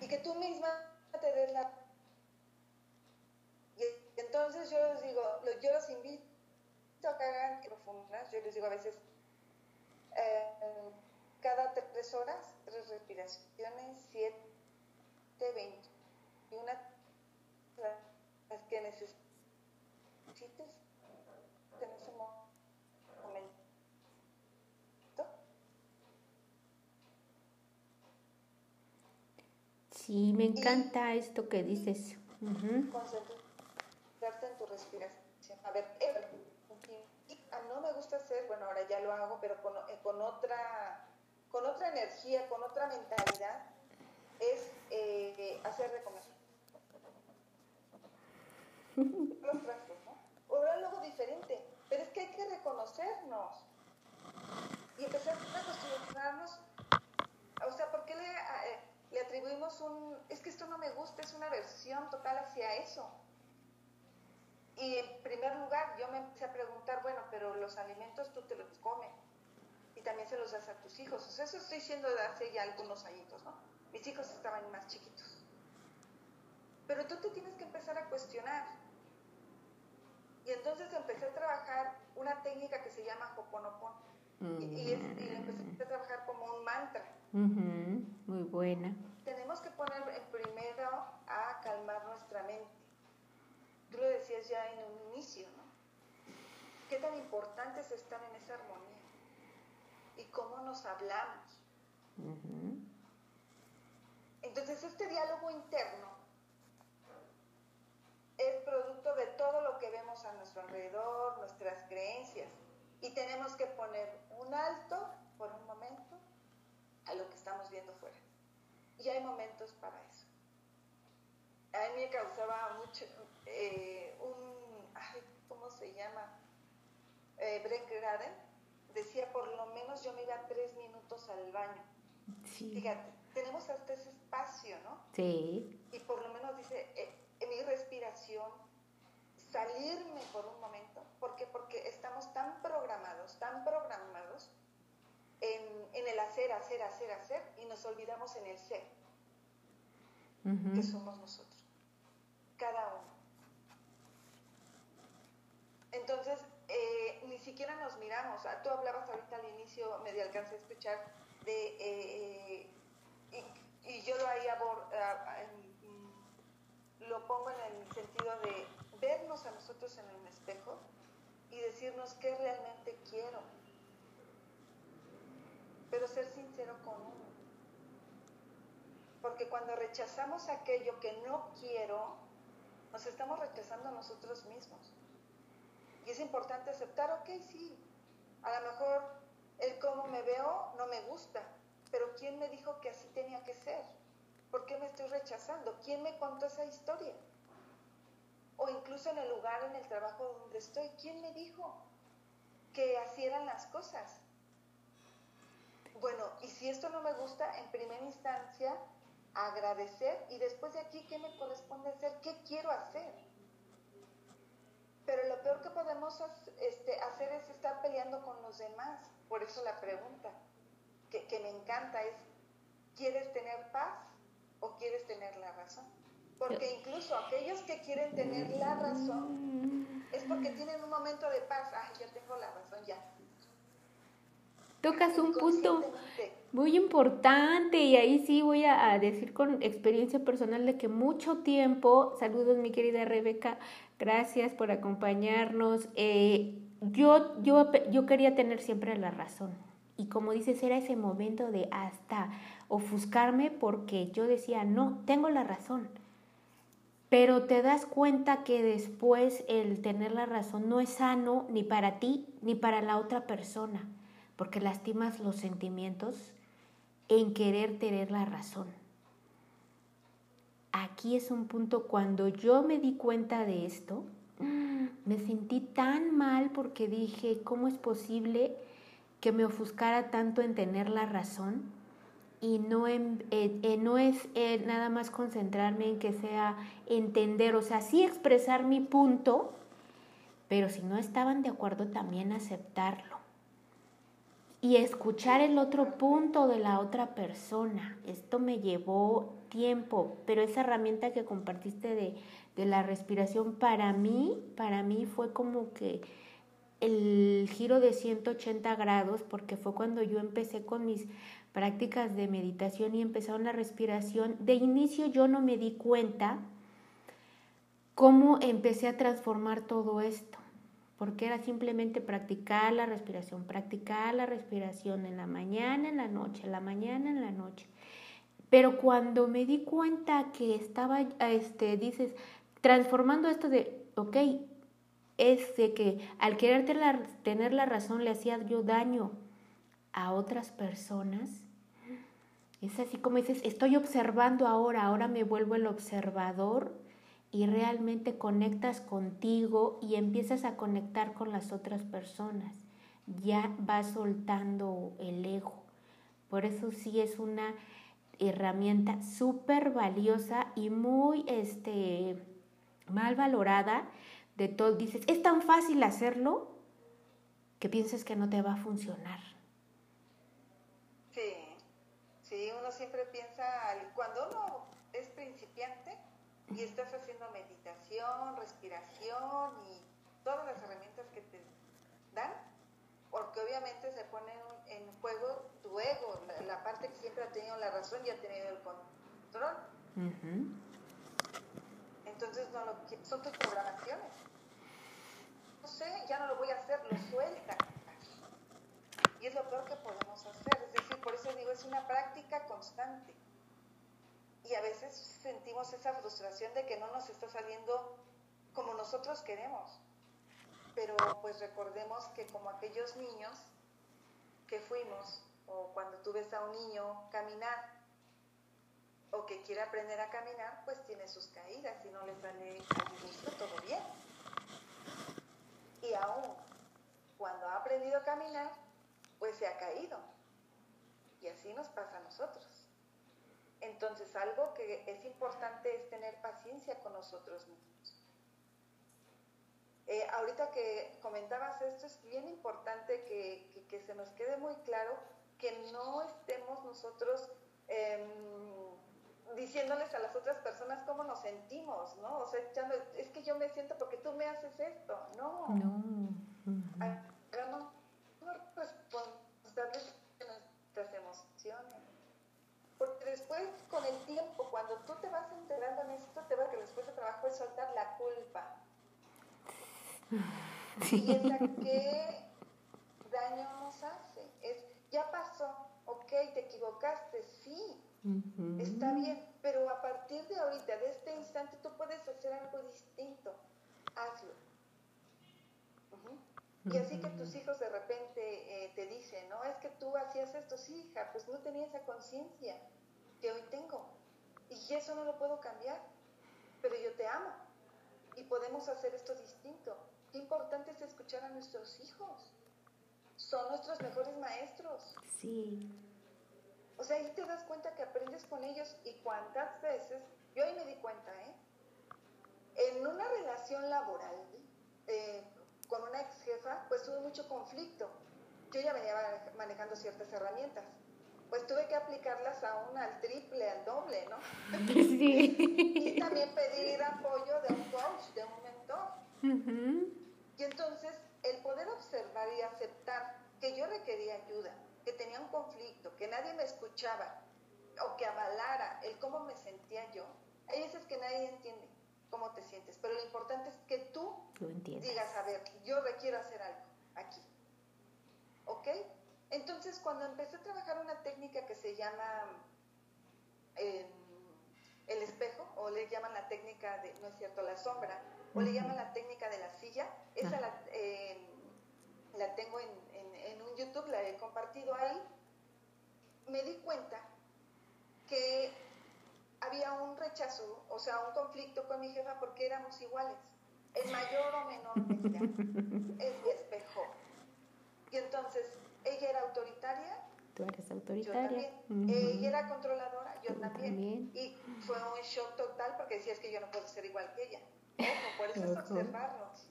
y que tú misma te des la... Y entonces yo les digo, yo los invito a que hagan profundas, yo les digo a veces, eh, cada tres horas, tres respiraciones, siete, veinte. Y una las que necesites en ese momento. Sí, me encanta esto que dices. Concentrarte en tu respiración. A ver, no me gusta hacer, bueno, ahora ya lo hago, pero con, eh, con otra con otra energía, con otra mentalidad, es eh, hacer de comer. *laughs* Los trastos, ¿no? Ahora luego diferente, pero es que hay que y empezar a acostumbrarnos. O sea, ¿por qué le, eh, le atribuimos un... Es que esto no me gusta, es una versión total hacia eso. Y en primer lugar, yo me empecé a preguntar, bueno, pero los alimentos tú te los comes y también se los das a tus hijos. O sea, eso estoy diciendo de hace ya algunos añitos, ¿no? Mis hijos estaban más chiquitos. Pero tú te tienes que empezar a cuestionar. Y entonces empecé a trabajar una técnica que se llama Hoponopono. Y, y, y, empecé a trabajar como un mantra. Muy buena. Tenemos que poner primero a calmar nuestra mente. Tú lo decías ya en un inicio, ¿no? ¿Qué tan importante es estar en esa armonía? y cómo nos hablamos. Entonces, este diálogo interno es producto de todo lo que vemos a nuestro alrededor, nuestras creencias, y tenemos que poner un alto por un momento a lo que estamos viendo fuera. Y hay momentos para eso. A mí me causaba mucho eh, un, ay, ¿cómo se llama? Eh, Brent Graden, decía por lo menos yo me iba tres minutos al baño. Fíjate, tenemos hasta ese espacio, ¿no? Sí. Y por lo menos dice, eh, mi respiración, salirme por un momento. ¿Por qué? Porque estamos tan programados, tan programados en, en el hacer, hacer, hacer, hacer, y nos olvidamos en el ser, que somos nosotros, cada uno. Entonces, queramos. Ah, tú hablabas ahorita al inicio, me alcancé a escuchar, de, eh, y, yo lo ahí lo pongo en el sentido de vernos a nosotros en el espejo y decirnos qué realmente quiero, pero ser sincero con uno. Porque cuando rechazamos aquello que no quiero, nos estamos rechazando a nosotros mismos. Y es importante aceptar, ok, sí, a lo mejor el cómo me veo no me gusta, pero ¿quién me dijo que así tenía que ser? ¿Por qué me estoy rechazando? ¿Quién me contó esa historia? O incluso en el lugar, en el trabajo donde estoy, ¿quién me dijo que así eran las cosas? Bueno, y si esto no me gusta, en primera instancia, agradecer y después de aquí, ¿qué me corresponde hacer? ¿Qué quiero hacer? Pero lo peor que podemos este, hacer es estar peleando con los demás. Por eso la pregunta que, que me encanta es, ¿quieres tener paz o quieres tener la razón? Porque incluso aquellos que quieren tener la razón es porque tienen un momento de paz. Ay, ya tengo la razón, ya. Tocas un punto muy importante y ahí sí voy a, decir con experiencia personal de que mucho tiempo, saludos mi querida Rebeca, gracias por acompañarnos. Eh, yo, yo, yo quería tener siempre la razón y como dices, era ese momento de hasta ofuscarme porque yo decía, no, tengo la razón. Pero te das cuenta que después el tener la razón no es sano ni para ti ni para la otra persona, porque lastimas los sentimientos en querer tener la razón. Aquí es un punto cuando yo me di cuenta de esto, me sentí tan mal porque dije, ¿cómo es posible que me ofuscara tanto en tener la razón? Y no, en, no es nada más concentrarme en que sea entender, o sea, sí expresar mi punto, pero si no estaban de acuerdo también aceptarlo y escuchar el otro punto de la otra persona. Esto me llevó tiempo, pero esa herramienta que compartiste de, de, la respiración para mí, para mí fue como que el giro de 180 grados, porque fue cuando yo empecé con mis prácticas de meditación y empezaron la respiración. De inicio yo no me di cuenta cómo empecé a transformar todo esto porque era simplemente practicar la respiración, practicar la respiración en la mañana, en la noche, en la mañana, en la noche. Pero cuando me di cuenta que estaba, este, dices, transformando esto de, ok, es de que al querer tener la razón le hacía yo daño a otras personas. Es así como dices, estoy observando ahora, ahora me vuelvo el observador y realmente conectas contigo y empiezas a conectar con las otras personas. Ya vas soltando el ego. Por eso sí es una herramienta súper valiosa y muy este, mal valorada de todo. Dices, es tan fácil hacerlo que piensas que no te va a funcionar. Sí, sí, uno siempre piensa, cuando uno es principiante, y estás haciendo meditación, respiración y todas las herramientas que te dan, porque obviamente se pone en juego tu ego, la, parte que siempre ha tenido la razón y ha tenido el control. Entonces no lo, son tus programaciones. No sé, ya no lo voy a hacer, lo suelta. Y es lo peor que podemos hacer. Por eso digo, es una práctica constante y a veces sentimos esa frustración de que no nos está saliendo como nosotros queremos. Pero pues recordemos que como aquellos niños que fuimos, o cuando tú ves a un niño caminar, o que quiere aprender a caminar, pues tiene sus caídas y no le sale al todo bien. Y aún cuando ha aprendido a caminar, pues se ha caído. Y así nos pasa a nosotros. Entonces, algo que es importante es tener paciencia con nosotros mismos. Eh, ahorita que comentabas esto, es bien importante que, se nos quede muy claro que no estemos nosotros em, diciéndoles a las otras personas cómo nos sentimos, ¿no? O sea, es que yo me siento porque tú me haces esto. No. No. Hagamos cuando tú te vas enterando en esto, te vas que después de trabajo es soltar la culpa. *sighs* Y esa qué daño nos hace. Es, ya pasó, ok, te equivocaste, sí, está bien, pero a partir de ahorita, de este instante, tú puedes hacer algo distinto. Hazlo. Y así que tus hijos de repente eh, te dicen, no, es que tú hacías esto, sí, hija, pues no tenía esa conciencia que hoy tengo. Y eso no lo puedo cambiar, pero yo te amo. Y podemos hacer esto distinto. Qué importante es escuchar a nuestros hijos. Son nuestros mejores maestros. Sí. O sea, ahí te das cuenta que aprendes con ellos y cuántas veces, yo ahí me di cuenta, ¿eh? En una relación laboral, eh, con una ex jefa, pues tuve mucho conflicto. Yo ya venía manejando ciertas herramientas. Pues tuve que aplicarlas aún al triple, al doble, ¿no? *laughs* Sí. y también pedir apoyo de un coach, de un mentor. Y entonces, el poder observar y aceptar que yo requería ayuda, que tenía un conflicto, que nadie me escuchaba o que avalara el cómo me sentía yo, hay veces que nadie entiende cómo te sientes, pero lo importante es que tú, digas, a ver, yo requiero hacer algo aquí. ¿Ok? Entonces, cuando empecé a trabajar una técnica que se llama em, el espejo, o le llaman la técnica de, no es cierto, la sombra, o le llaman la técnica de la silla, esa la, em, la, tengo en, en un YouTube, la he compartido ahí, me di cuenta que había un rechazo, o sea, un conflicto con mi jefa porque éramos iguales, en mayor o menor medida. *laughs* es mi espejo. Y entonces, ella era autoritaria. Tú eres autoritaria. Yo también. Ella era controladora, yo también. Y fue un shock total porque decía, es que yo no puedo ser igual que ella. Ojo, por eso es *laughs* observarnos.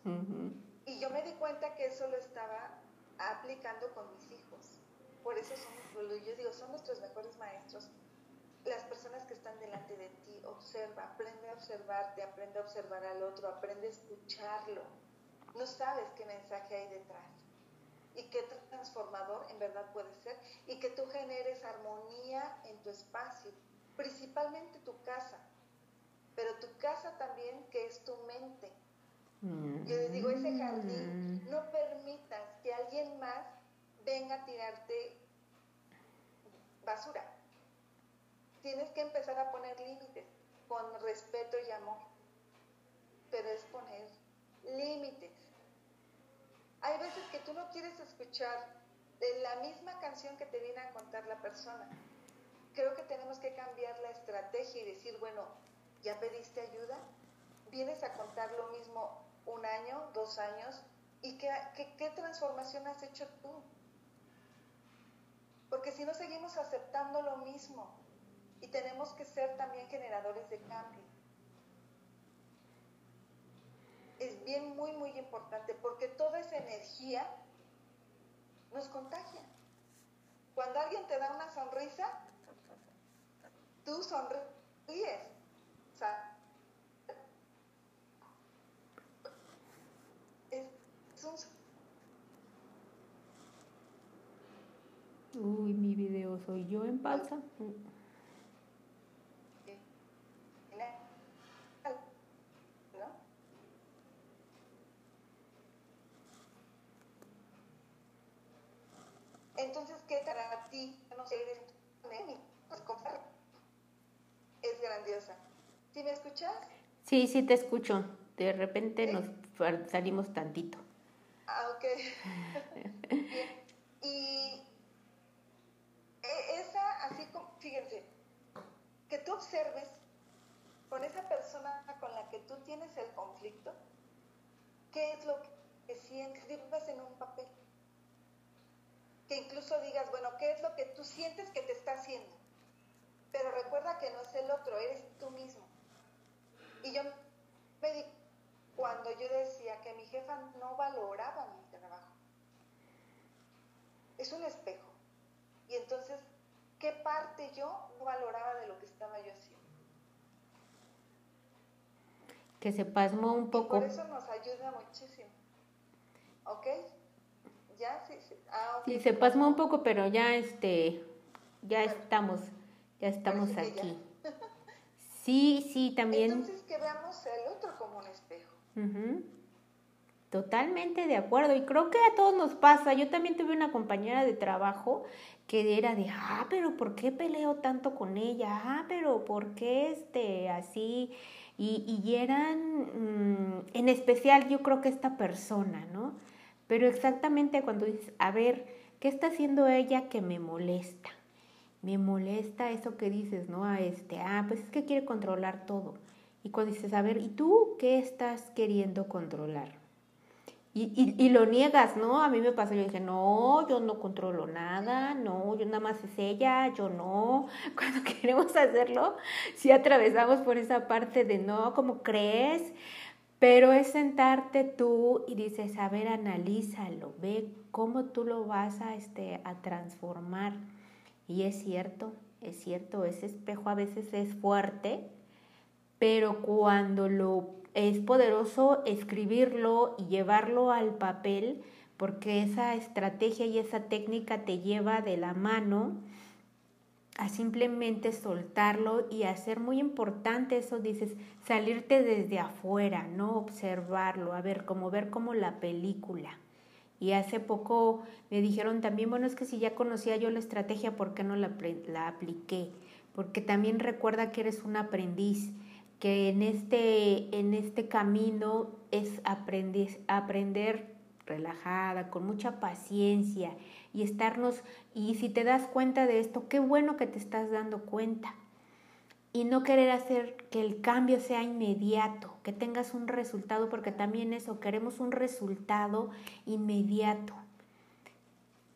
Y yo me di cuenta que eso lo estaba aplicando con mis hijos. Por eso son, yo digo, son nuestros mejores maestros las personas que están delante de ti, observa, aprende a observarte, aprende a observar al otro, aprende a escucharlo. No sabes qué mensaje hay detrás y qué transformador en verdad puede ser y que tú generes armonía en tu espacio, principalmente tu casa, pero tu casa también que es tu mente. Yo les digo, ese jardín, mm. no permitas que alguien más venga a tirarte basura tienes que empezar a poner límites con respeto y amor. Pero es poner límites. Hay veces que tú no quieres escuchar la misma canción que te viene a contar la persona. Creo que tenemos que cambiar la estrategia y decir, bueno, ¿ya pediste ayuda? ¿Vienes a contar lo mismo un año, dos años? ¿Y qué, qué, qué transformación has hecho tú? Porque si no seguimos aceptando lo mismo, y tenemos que ser también generadores de cambio. Es bien, muy, muy importante porque toda esa energía nos contagia. Cuando alguien te da una sonrisa, tú sonríes. O sea, es un... Uy, mi video soy yo en pausa. Entonces, ¿qué para pues es grandiosa. ¿Sí me escuchas? Sí, sí te escucho. De repente nos salimos tantito. Ah, ok. *laughs* Bien. Y e, esa, así como, fíjense, que tú observes con esa persona con la que tú tienes el conflicto, qué es lo que sientes, en un papel que incluso digas, bueno, ¿qué es lo que tú sientes que te está haciendo? Pero recuerda que no es el otro, eres tú mismo. Y yo me di cuando yo decía que mi jefa no valoraba mi trabajo. Es un espejo. Y entonces, ¿qué parte yo no valoraba de lo que estaba yo haciendo? Que se pasmó un poco. por eso nos ayuda muchísimo. ¿Ok? Ya, sí, sí. Ah, sí, se pasmó un poco, pero ya este, ya estamos, ya estamos aquí. *laughs* Sí, sí, también. Entonces que veamos el otro como un espejo. Totalmente de acuerdo y creo que a todos nos pasa. Yo también tuve una compañera de trabajo que era de, ah, pero ¿por qué peleo tanto con ella? Ah, pero ¿por qué este así? Y, y eran, mm, en especial yo creo que esta persona, ¿no? Pero exactamente cuando dices, a ver, ¿qué está haciendo ella que me molesta? Me molesta eso que dices, ¿no? A este, ah, pues es que quiere controlar todo. Y cuando dices, a ver, ¿y tú qué estás queriendo controlar? Y, y, lo niegas, ¿no? A mí me pasó, yo dije, no, yo no controlo nada, no, yo nada más es ella, yo no. *laughs* Cuando *laughs* queremos hacerlo, sí atravesamos por esa parte de no, como crees, pero es sentarte tú y dices, a ver, analízalo, ve cómo tú lo vas a, este, a transformar. Y es cierto, es cierto, ese espejo a veces es fuerte, pero cuando lo es poderoso escribirlo y llevarlo al papel porque esa estrategia y esa técnica te lleva de la mano a simplemente soltarlo y hacer muy importante eso, dices, salirte desde afuera, no observarlo, a ver, como ver como la película. Y hace poco me dijeron también, bueno, es que si ya conocía yo la estrategia, ¿por qué no la, la apliqué? Porque también recuerda que eres un aprendiz que en este, en este camino es aprender, aprender relajada, con mucha paciencia y estarnos, y si te das cuenta de esto, qué bueno que te estás dando cuenta. Y no querer hacer que el cambio sea inmediato, que tengas un resultado, porque también eso, queremos un resultado inmediato.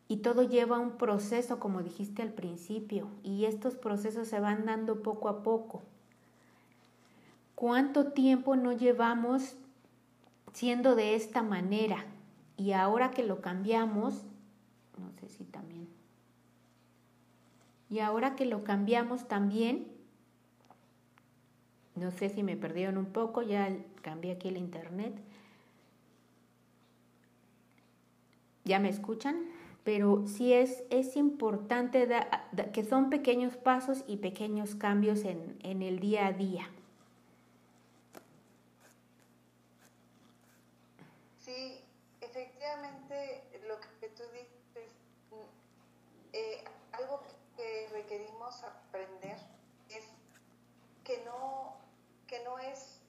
Y todo lleva un proceso, como dijiste al principio, y estos procesos se van dando poco a poco. ¿Cuánto tiempo no llevamos siendo de esta manera? Y ahora que lo cambiamos, no sé si también. Y ahora que lo cambiamos también, no sé si me perdieron un poco, ya cambié aquí el internet. ¿Ya me escuchan? Pero sí es, es importante que son pequeños pasos y pequeños cambios en, en el día a día. aprender es que no, que no es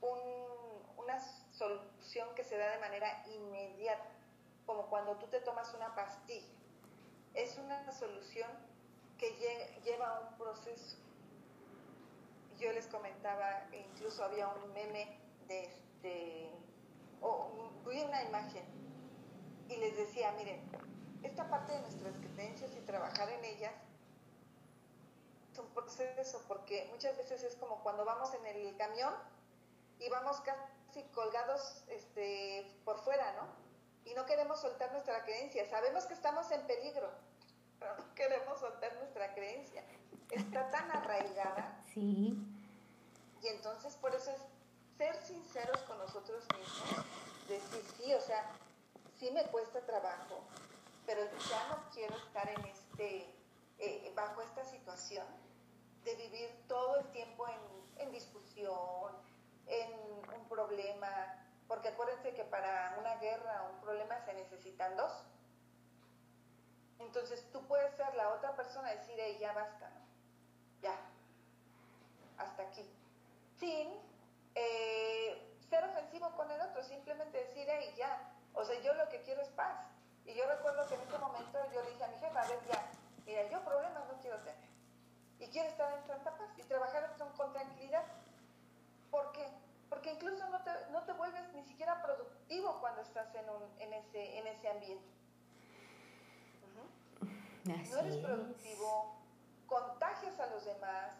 una que se da de manera inmediata, como cuando tú te tomas una pastilla. Es una solución que lleva un proceso. Yo les comentaba, e incluso había un meme de este, o vi una imagen y les decía, miren, esta parte de nuestras creencias y trabajar en ellas un proceso porque muchas veces es como cuando vamos en el camión y vamos casi colgados este, por fuera, ¿no? Y no queremos soltar nuestra creencia. Sabemos que estamos en peligro, pero no queremos soltar nuestra creencia. Está tan arraigada. *laughs* Sí. Y entonces por eso es ser sinceros con nosotros mismos, decir, sí, o sea, sí me cuesta trabajo, pero ya no quiero estar en este, eh, bajo esta situación de vivir todo el tiempo en, discusión, en un problema, porque acuérdense que para una guerra o un problema se necesitan dos. Entonces tú puedes ser la otra persona y decir, hey, ya basta, ya, hasta aquí. Sin eh, ser ofensivo con el otro, simplemente decir, hey, ya, o sea, yo lo que quiero es paz. Y yo recuerdo que en ese momento yo le dije a mi jefa, a ver, ya, mira, yo problemas no quiero tener y quiere estar en santa paz y trabajar con tranquilidad. ¿Por qué? Porque incluso no te, no te vuelves ni siquiera productivo cuando estás en, un, en, ese, en ese ambiente. no eres productivo, contagias a los demás.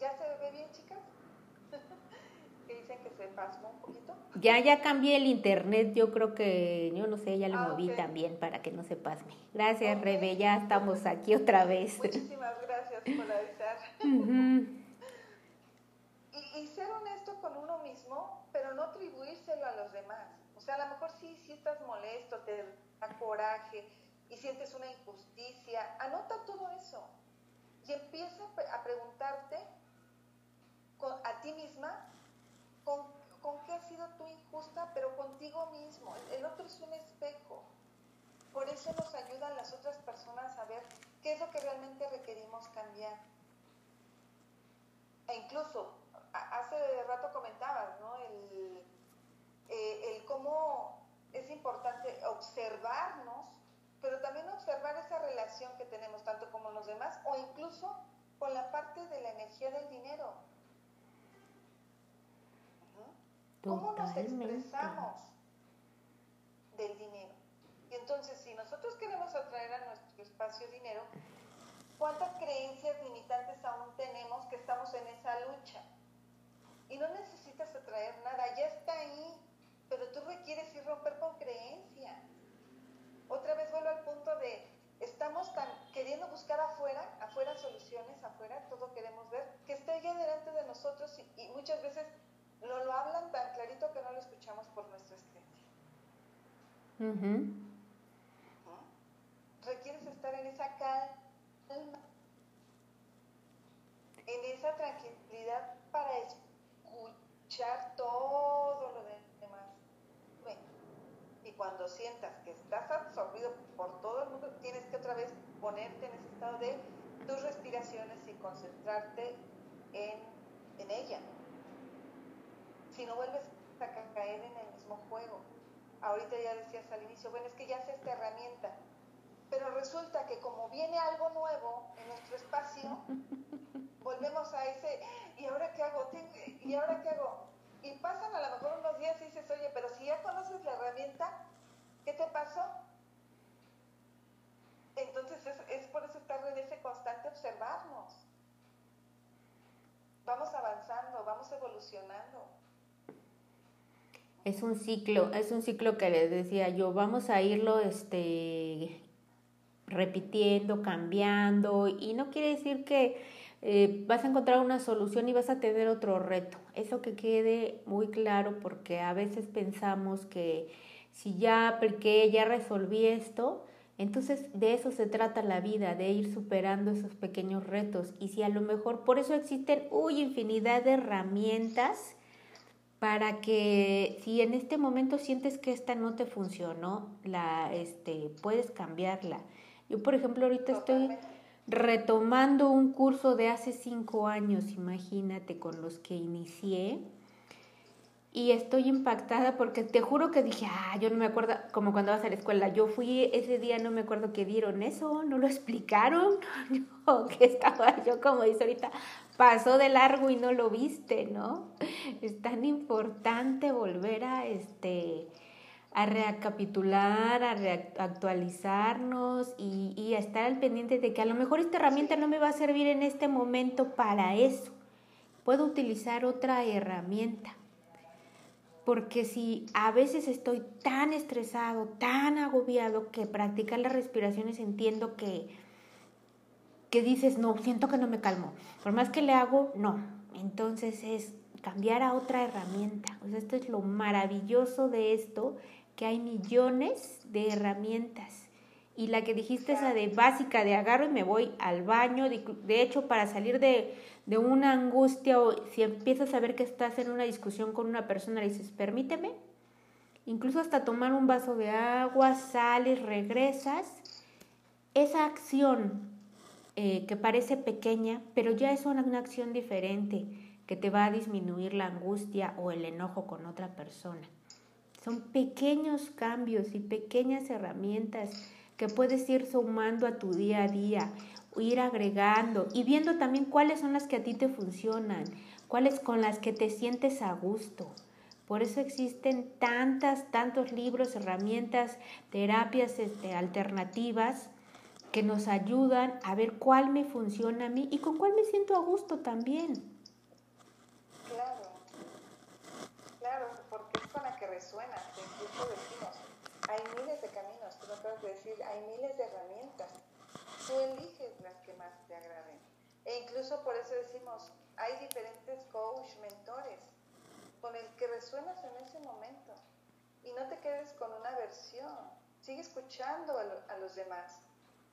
¿Ya se ve bien, chicas? *laughs* que dicen que se pasmó un poquito. Ya, ya cambié el internet, yo creo que, yo no sé, ya lo ah, moví también para que no se pasme. Gracias, Rebe, ya estamos aquí otra vez. Muchísimas gracias por avisar. *laughs* y, y, ser honesto con uno mismo, pero no atribuírselo a los demás. O sea, a lo mejor sí, sí estás molesto, te da coraje y sientes una injusticia. Anota todo eso. Y empieza a preguntarte a ti misma con, con qué has sido tú injusta, pero contigo mismo. El otro es un espejo. Por eso nos ayudan las otras personas a ver qué es lo que realmente requerimos cambiar. E incluso, hace rato comentabas, ¿no? El, eh, el cómo es importante observarnos, pero también observar esa relación que tenemos tanto como los demás o incluso con la parte de la energía del dinero. ¿Cómo nos expresamos del dinero? Y entonces, si nosotros queremos atraer a nuestro espacio dinero, ¿cuántas creencias limitantes aún tenemos que estamos en esa lucha? Y no necesitas atraer nada, ya está ahí, pero tú requieres ir romper con creencias. Otra vez vuelvo al punto de, estamos tan queriendo buscar afuera, soluciones, afuera, todo queremos ver, que esté ya delante de nosotros y, muchas veces nos lo hablan tan clarito que no lo escuchamos por nuestra experiencia requieres estar en esa calma, en esa tranquilidad para escuchar todo lo demás. y cuando sientas que estás absorbido por todo el mundo, tienes que otra vez ponerte en ese estado de tus respiraciones y concentrarte en, en ella. Si no vuelves a caer en el mismo juego. Ahorita ya decías al inicio, bueno, es que ya sé esta herramienta pero resulta que como viene algo nuevo en nuestro espacio, *laughs* volvemos a ese, ¿y ahora qué hago? ¿Y ahora qué hago? Y pasan a lo mejor unos días y dices, oye, pero si ya conoces la herramienta, ¿qué te pasó? Entonces es, por eso estar en ese constante observarnos. Vamos avanzando, vamos evolucionando. Es un ciclo, es un ciclo que les decía yo, vamos a irlo este repitiendo, cambiando, y no quiere decir que eh, vas a encontrar una solución y vas a tener otro reto. Eso que quede muy claro porque a veces pensamos que si ya apliqué, ya resolví esto, entonces de eso se trata la vida, de ir superando esos pequeños retos. Y si a lo mejor, por eso existen uy, infinidad de herramientas para que si en este momento sientes que esta no te funcionó, la, este, puedes cambiarla. Yo, por ejemplo, ahorita estoy retomando un curso de hace cinco años, imagínate, con los que inicié. Y estoy impactada porque te juro que dije, ah, yo no me acuerdo, como cuando vas a la escuela, yo fui ese día, no me acuerdo que dieron eso, no lo explicaron, *laughs* yo, que estaba yo, como dice ahorita, pasó de largo y no lo viste, ¿no? Es tan importante volver a, este, a recapitular, a reactualizarnos y, y a estar al pendiente de que a lo mejor esta herramienta no me va a servir en este momento para eso. Puedo utilizar otra herramienta. Porque si a veces estoy tan estresado, tan agobiado, que practicar las respiraciones entiendo que, que dices, no, siento que no me calmo. Por más que le hago, no. Entonces es cambiar a otra herramienta. O sea, esto es lo maravilloso de esto, que hay millones de herramientas. Y la que dijiste, esa de básica, de agarro y me voy al baño, de, hecho, para salir de, de, una angustia o si empiezas a ver que estás en una discusión con una persona, le dices, permíteme, incluso hasta tomar un vaso de agua, sales, regresas, esa acción eh, que parece pequeña, pero ya es una, una acción diferente que te va a disminuir la angustia o el enojo con otra persona. Son pequeños cambios y pequeñas herramientas que puedes ir sumando a tu día a día, ir agregando y viendo también cuáles son las que a ti te funcionan, cuáles con las que te sientes a gusto. Por eso existen tantas, tantos libros, herramientas, terapias este, alternativas que nos ayudan a ver cuál me funciona a mí y con cuál me siento a gusto también. resuena, incluso decimos, hay miles de caminos, tú no puedes decir, hay miles de herramientas, tú eliges las que más te agraden. E incluso por eso decimos, hay diferentes coach, mentores, con el que resuenas en ese momento. Y no te quedes con una versión, sigue escuchando a, a los demás.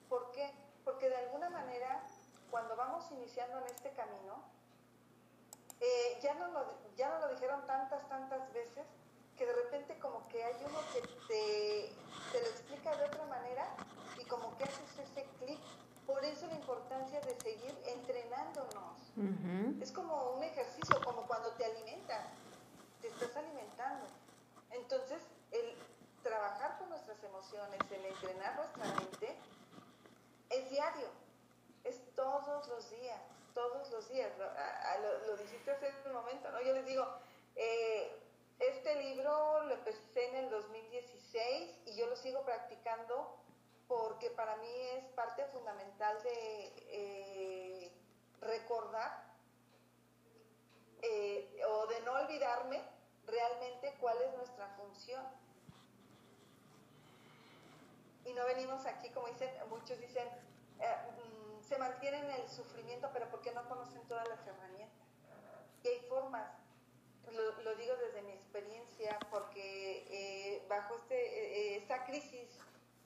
¿Por qué? Porque de alguna manera, cuando vamos iniciando en este camino, eh, ya, no lo, ya no lo dijeron tantas, tantas veces, que de repente como que hay uno que te, te lo explica de otra manera y como que haces ese clic. Por eso la importancia de seguir entrenándonos. Es como un ejercicio, como cuando te alimentas, te estás alimentando. Entonces, el trabajar con nuestras emociones, el entrenar nuestra mente, es diario, es todos los días, todos los días. Lo, lo, dijiste hace un momento, ¿no? Yo les digo, eh, este libro lo empecé en el 2016 y yo lo sigo practicando porque para mí es parte fundamental de eh, recordar eh, o de no olvidarme realmente cuál es nuestra función. Y no venimos aquí, como dicen, muchos dicen, eh, mm, se mantienen en el sufrimiento, pero porque no conocen todas las herramientas. Y hay formas lo, digo desde mi experiencia, porque eh, bajo este, eh, esta crisis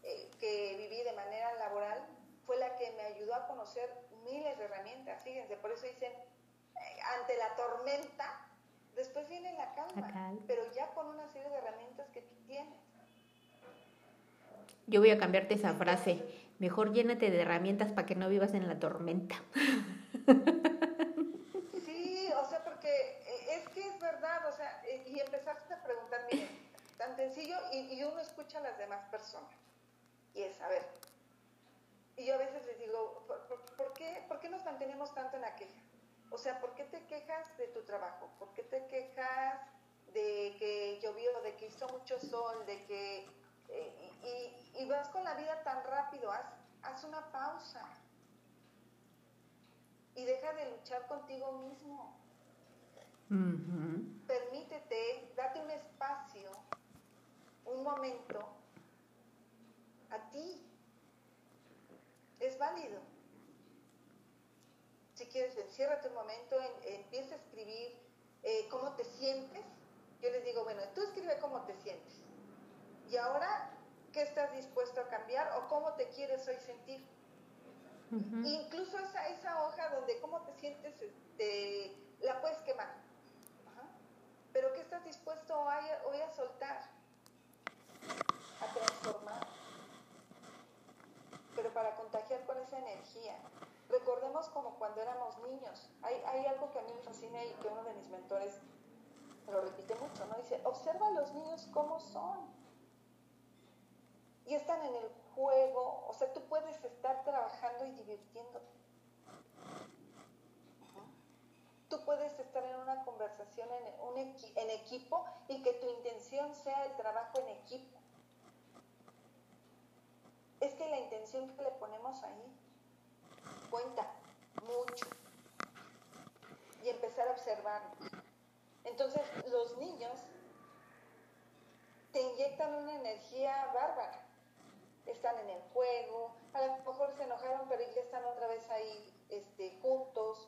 eh, que viví de manera laboral fue la que me ayudó a conocer miles de herramientas. Fíjense, por eso dicen, ante la tormenta, después viene la calma, pero ya con una serie de herramientas que tú tienes. Yo voy a cambiarte esa frase. Mejor llénate de herramientas para que no vivas en la tormenta. y empezaste a preguntar, tan sencillo, y, uno escucha a las demás personas. Y es, a ver, y yo a veces les digo, ¿por, qué, ¿por qué nos mantenemos tanto en la queja? O sea, ¿por qué te quejas de tu trabajo? ¿Por qué te quejas de que llovió, de que hizo mucho sol, de que... Eh, y, y, vas con la vida tan rápido, haz, haz una pausa. Y deja de luchar contigo mismo. Permítete, date un espacio, un momento a ti. Es válido. Si quieres, enciérrate un momento, empieza a escribir eh, cómo te sientes. Yo les digo, bueno, tú escribe cómo te sientes. Y ahora, ¿qué estás dispuesto a cambiar o cómo te quieres hoy sentir? Incluso esa, esa hoja donde cómo te sientes, este, la puedes quemar pero ¿qué estás dispuesto hoy a, soltar? A transformar. Para contagiar con esa energía. Recordemos como cuando éramos niños. Hay, algo que a mí me fascina y que uno de mis mentores lo repite mucho, ¿no? Dice, observa a los niños cómo son. Y están en el juego, o sea, tú puedes estar trabajando y divirtiéndote tú puedes estar en una conversación en equipo y que tu intención sea el trabajo en equipo. Es que la intención que le ponemos ahí cuenta mucho. Y empezar a observar. Entonces, los niños te inyectan una energía bárbara. Están en el juego, a lo mejor se enojaron, pero ya están otra vez ahí este, juntos,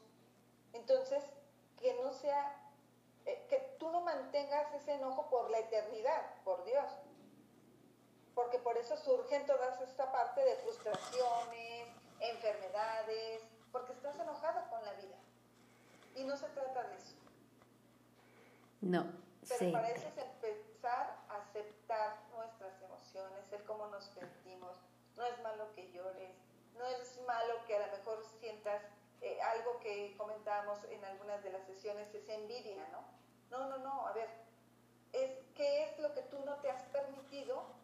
entonces, que no sea, eh, que tú no mantengas ese enojo por la eternidad, por Dios. Porque por eso surgen todas esta parte de frustraciones, enfermedades, porque estás enojado con la vida. Y no se trata de eso. No. Pero para eso es empezar a aceptar nuestras emociones, el cómo nos sentimos. No es malo que llores, no es malo que a lo mejor sientas eh, algo que comentábamos en algunas de las sesiones es envidia, ¿no? No, no, no, a ver, es qué es lo que tú no te has permitido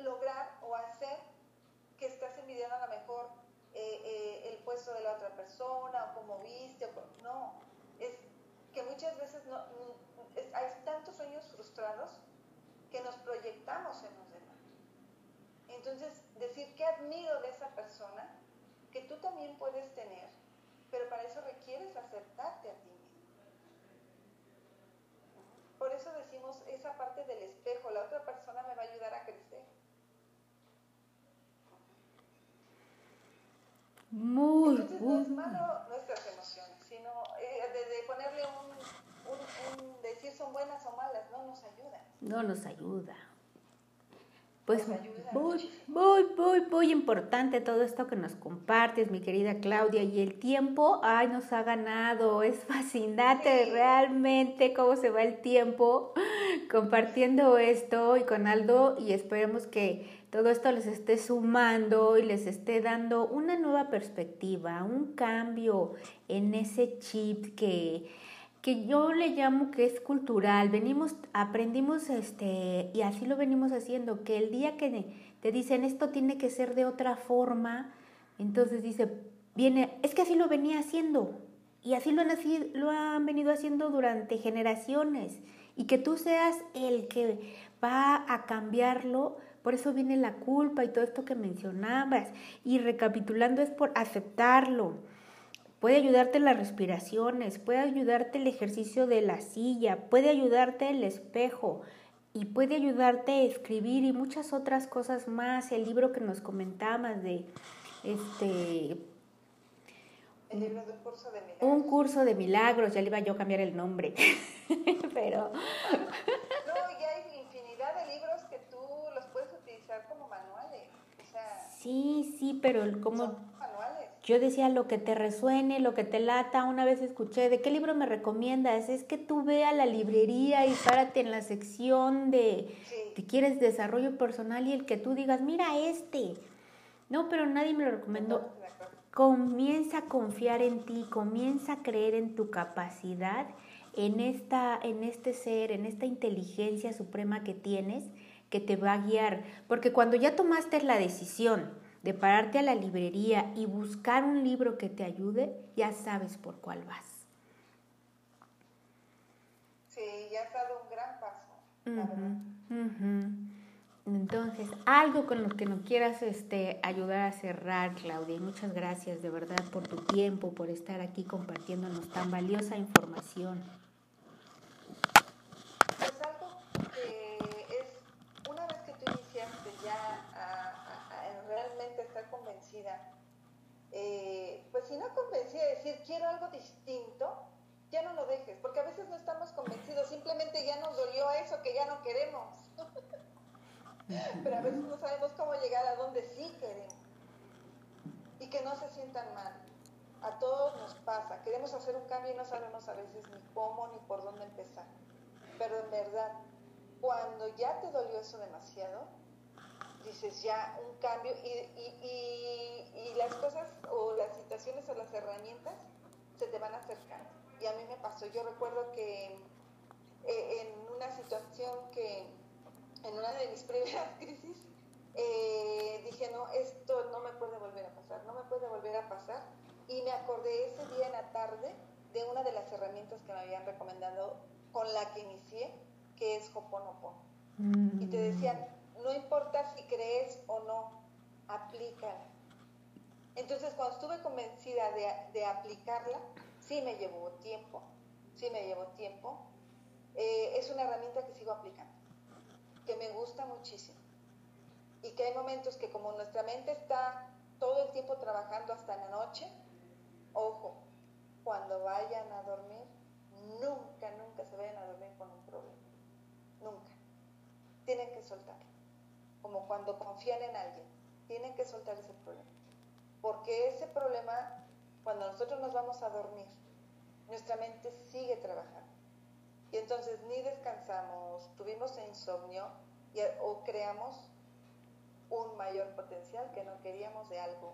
lograr o hacer que estás envidiando a lo mejor eh, eh, el puesto de la otra persona o cómo viste, o, no, es que muchas veces no, hay tantos sueños frustrados que nos proyectamos en los demás. Entonces, decir que admiro de esa persona que tú también puedes tener, pero para eso requieres aceptarte a ti mismo. Por eso decimos esa parte del espejo, la otra persona me va a ayudar a crecer. Muy Entonces no es malo nuestras emociones, sino eh, de, ponerle un, un, decir son buenas o malas, no nos ayuda. No nos ayuda. pues muy, muy, muy, muy importante todo esto que nos compartes, mi querida Claudia. Y el tiempo, ay, nos ha ganado. Es fascinante realmente cómo se va el tiempo compartiendo esto y con Aldo. Y esperemos que todo esto les esté sumando y les esté dando una nueva perspectiva, un cambio en ese chip que que yo le llamo que es cultural. Venimos, aprendimos este, y así lo venimos haciendo, que el día que te dicen esto tiene que ser de otra forma, entonces dice, viene, es que así lo venía haciendo. Y así lo han, así, lo han venido haciendo durante generaciones. Y que tú seas el que va a cambiarlo, por eso viene la culpa y todo esto que mencionabas. Y recapitulando es por aceptarlo Puede ayudarte las respiraciones, puede ayudarte el ejercicio de la silla, puede ayudarte el espejo y puede ayudarte a escribir y muchas otras cosas más. El libro que nos comentabas de este el libro de un curso de milagros. Un curso de milagros, ya le iba yo a cambiar el nombre. *laughs* Pero. No, y hay infinidad de libros que tú los puedes utilizar como manuales. Sí, sí, pero como yo decía lo que te resuene, lo que te lata. Una vez escuché, ¿de qué libro me recomiendas? Es que tú ve a la librería y párate en la sección de que quieres desarrollo personal y el que tú digas, mira este. No, pero nadie me lo recomendó. Comienza a confiar en ti, comienza a creer en tu capacidad, en, esta, en este ser, en esta inteligencia suprema que tienes que te va a guiar. Porque cuando ya tomaste la decisión, de pararte a la librería y buscar un libro que te ayude, ya sabes por cuál vas. Sí, ya has dado un gran paso. Entonces, algo con lo que nos quieras este, ayudar a cerrar, Claudia. muchas gracias de verdad por tu tiempo, por estar aquí compartiéndonos tan valiosa información. Eh, pues si no convencida de decir quiero algo distinto, ya no lo dejes, porque a veces no estamos convencidos, simplemente ya nos dolió eso que ya no queremos. *laughs* Pero a veces no sabemos cómo llegar a donde sí queremos. Y que no se sientan mal. A todos nos pasa. Queremos hacer un cambio y no sabemos a veces ni cómo ni por dónde empezar. Pero en verdad, cuando ya te dolió eso demasiado, dices ya un cambio y, y, las cosas o las situaciones o las herramientas se te van acercando. Y a mí me pasó, yo recuerdo que eh, en una situación que, en una de mis *laughs* primeras crisis, eh, dije, no, esto no me puede volver a pasar, no me puede volver a pasar. Y me acordé ese día en la tarde de una de las herramientas que me habían recomendado con la que inicié, que es Hoponopono. Y te decían, no importa si crees o no, aplícala. Entonces, cuando estuve convencida de, aplicarla, sí me llevó tiempo, sí me llevó tiempo. Eh, es una herramienta que sigo aplicando, que me gusta muchísimo. Y que hay momentos que como nuestra mente está todo el tiempo trabajando hasta la noche, ojo, cuando vayan a dormir, nunca, nunca se vayan a dormir con un problema. Nunca. Tienen que soltarlo como cuando confían en alguien, tienen que soltar ese problema. Porque ese problema, cuando nosotros nos vamos a dormir, nuestra mente sigue trabajando. Y entonces ni descansamos, tuvimos insomnio o creamos un mayor potencial que no queríamos de algo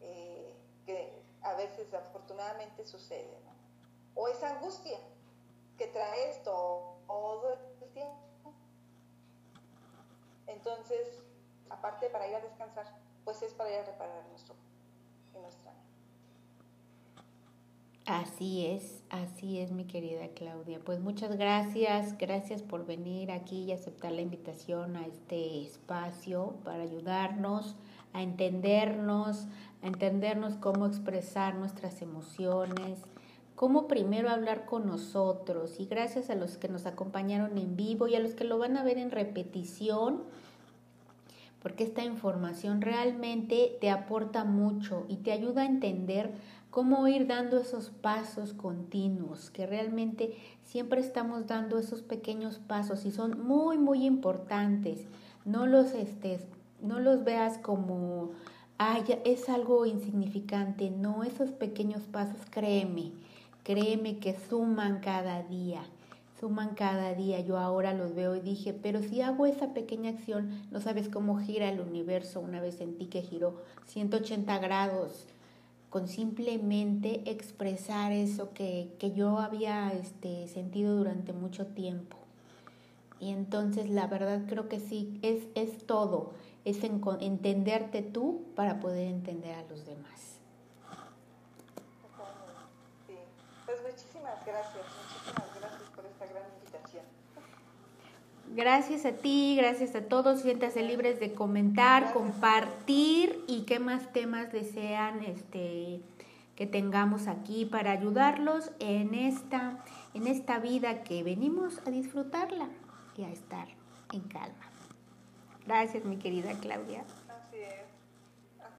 eh, que a veces afortunadamente sucede. O esa angustia que trae esto el tiempo entonces, aparte para ir a descansar, pues es para ir a reparar nuestro nuestra Así es, así es mi querida Claudia. Pues muchas gracias, gracias por venir aquí y aceptar la invitación a este espacio para ayudarnos a entendernos, a entendernos cómo expresar nuestras emociones, cómo primero hablar con nosotros y gracias a los que nos acompañaron en vivo y a los que lo van a ver en repetición, porque esta información realmente te aporta mucho y te ayuda a entender cómo ir dando esos pasos continuos, que realmente siempre estamos dando esos pequeños pasos y son muy, muy importantes. no los, este, no los veas como, ay, es algo insignificante. No, esos pequeños pasos, créeme, créeme que suman cada día suman cada día. Yo ahora los veo y dije, pero si hago esa pequeña acción, no sabes cómo gira el universo. Una vez sentí que giró 180 grados con simplemente expresar eso que, yo había este, sentido durante mucho tiempo. Y entonces la verdad creo que sí, es, es todo, es entenderte tú para poder entender a los demás. Sí, pues muchísimas gracias, muchísimas gracias por esta gran invitación. Gracias a ti, gracias a todos. Siéntase libres de comentar, compartir y qué más temas desean este, que tengamos aquí para ayudarlos en esta, en esta vida que venimos a disfrutarla y a estar en calma. Gracias, mi querida Claudia.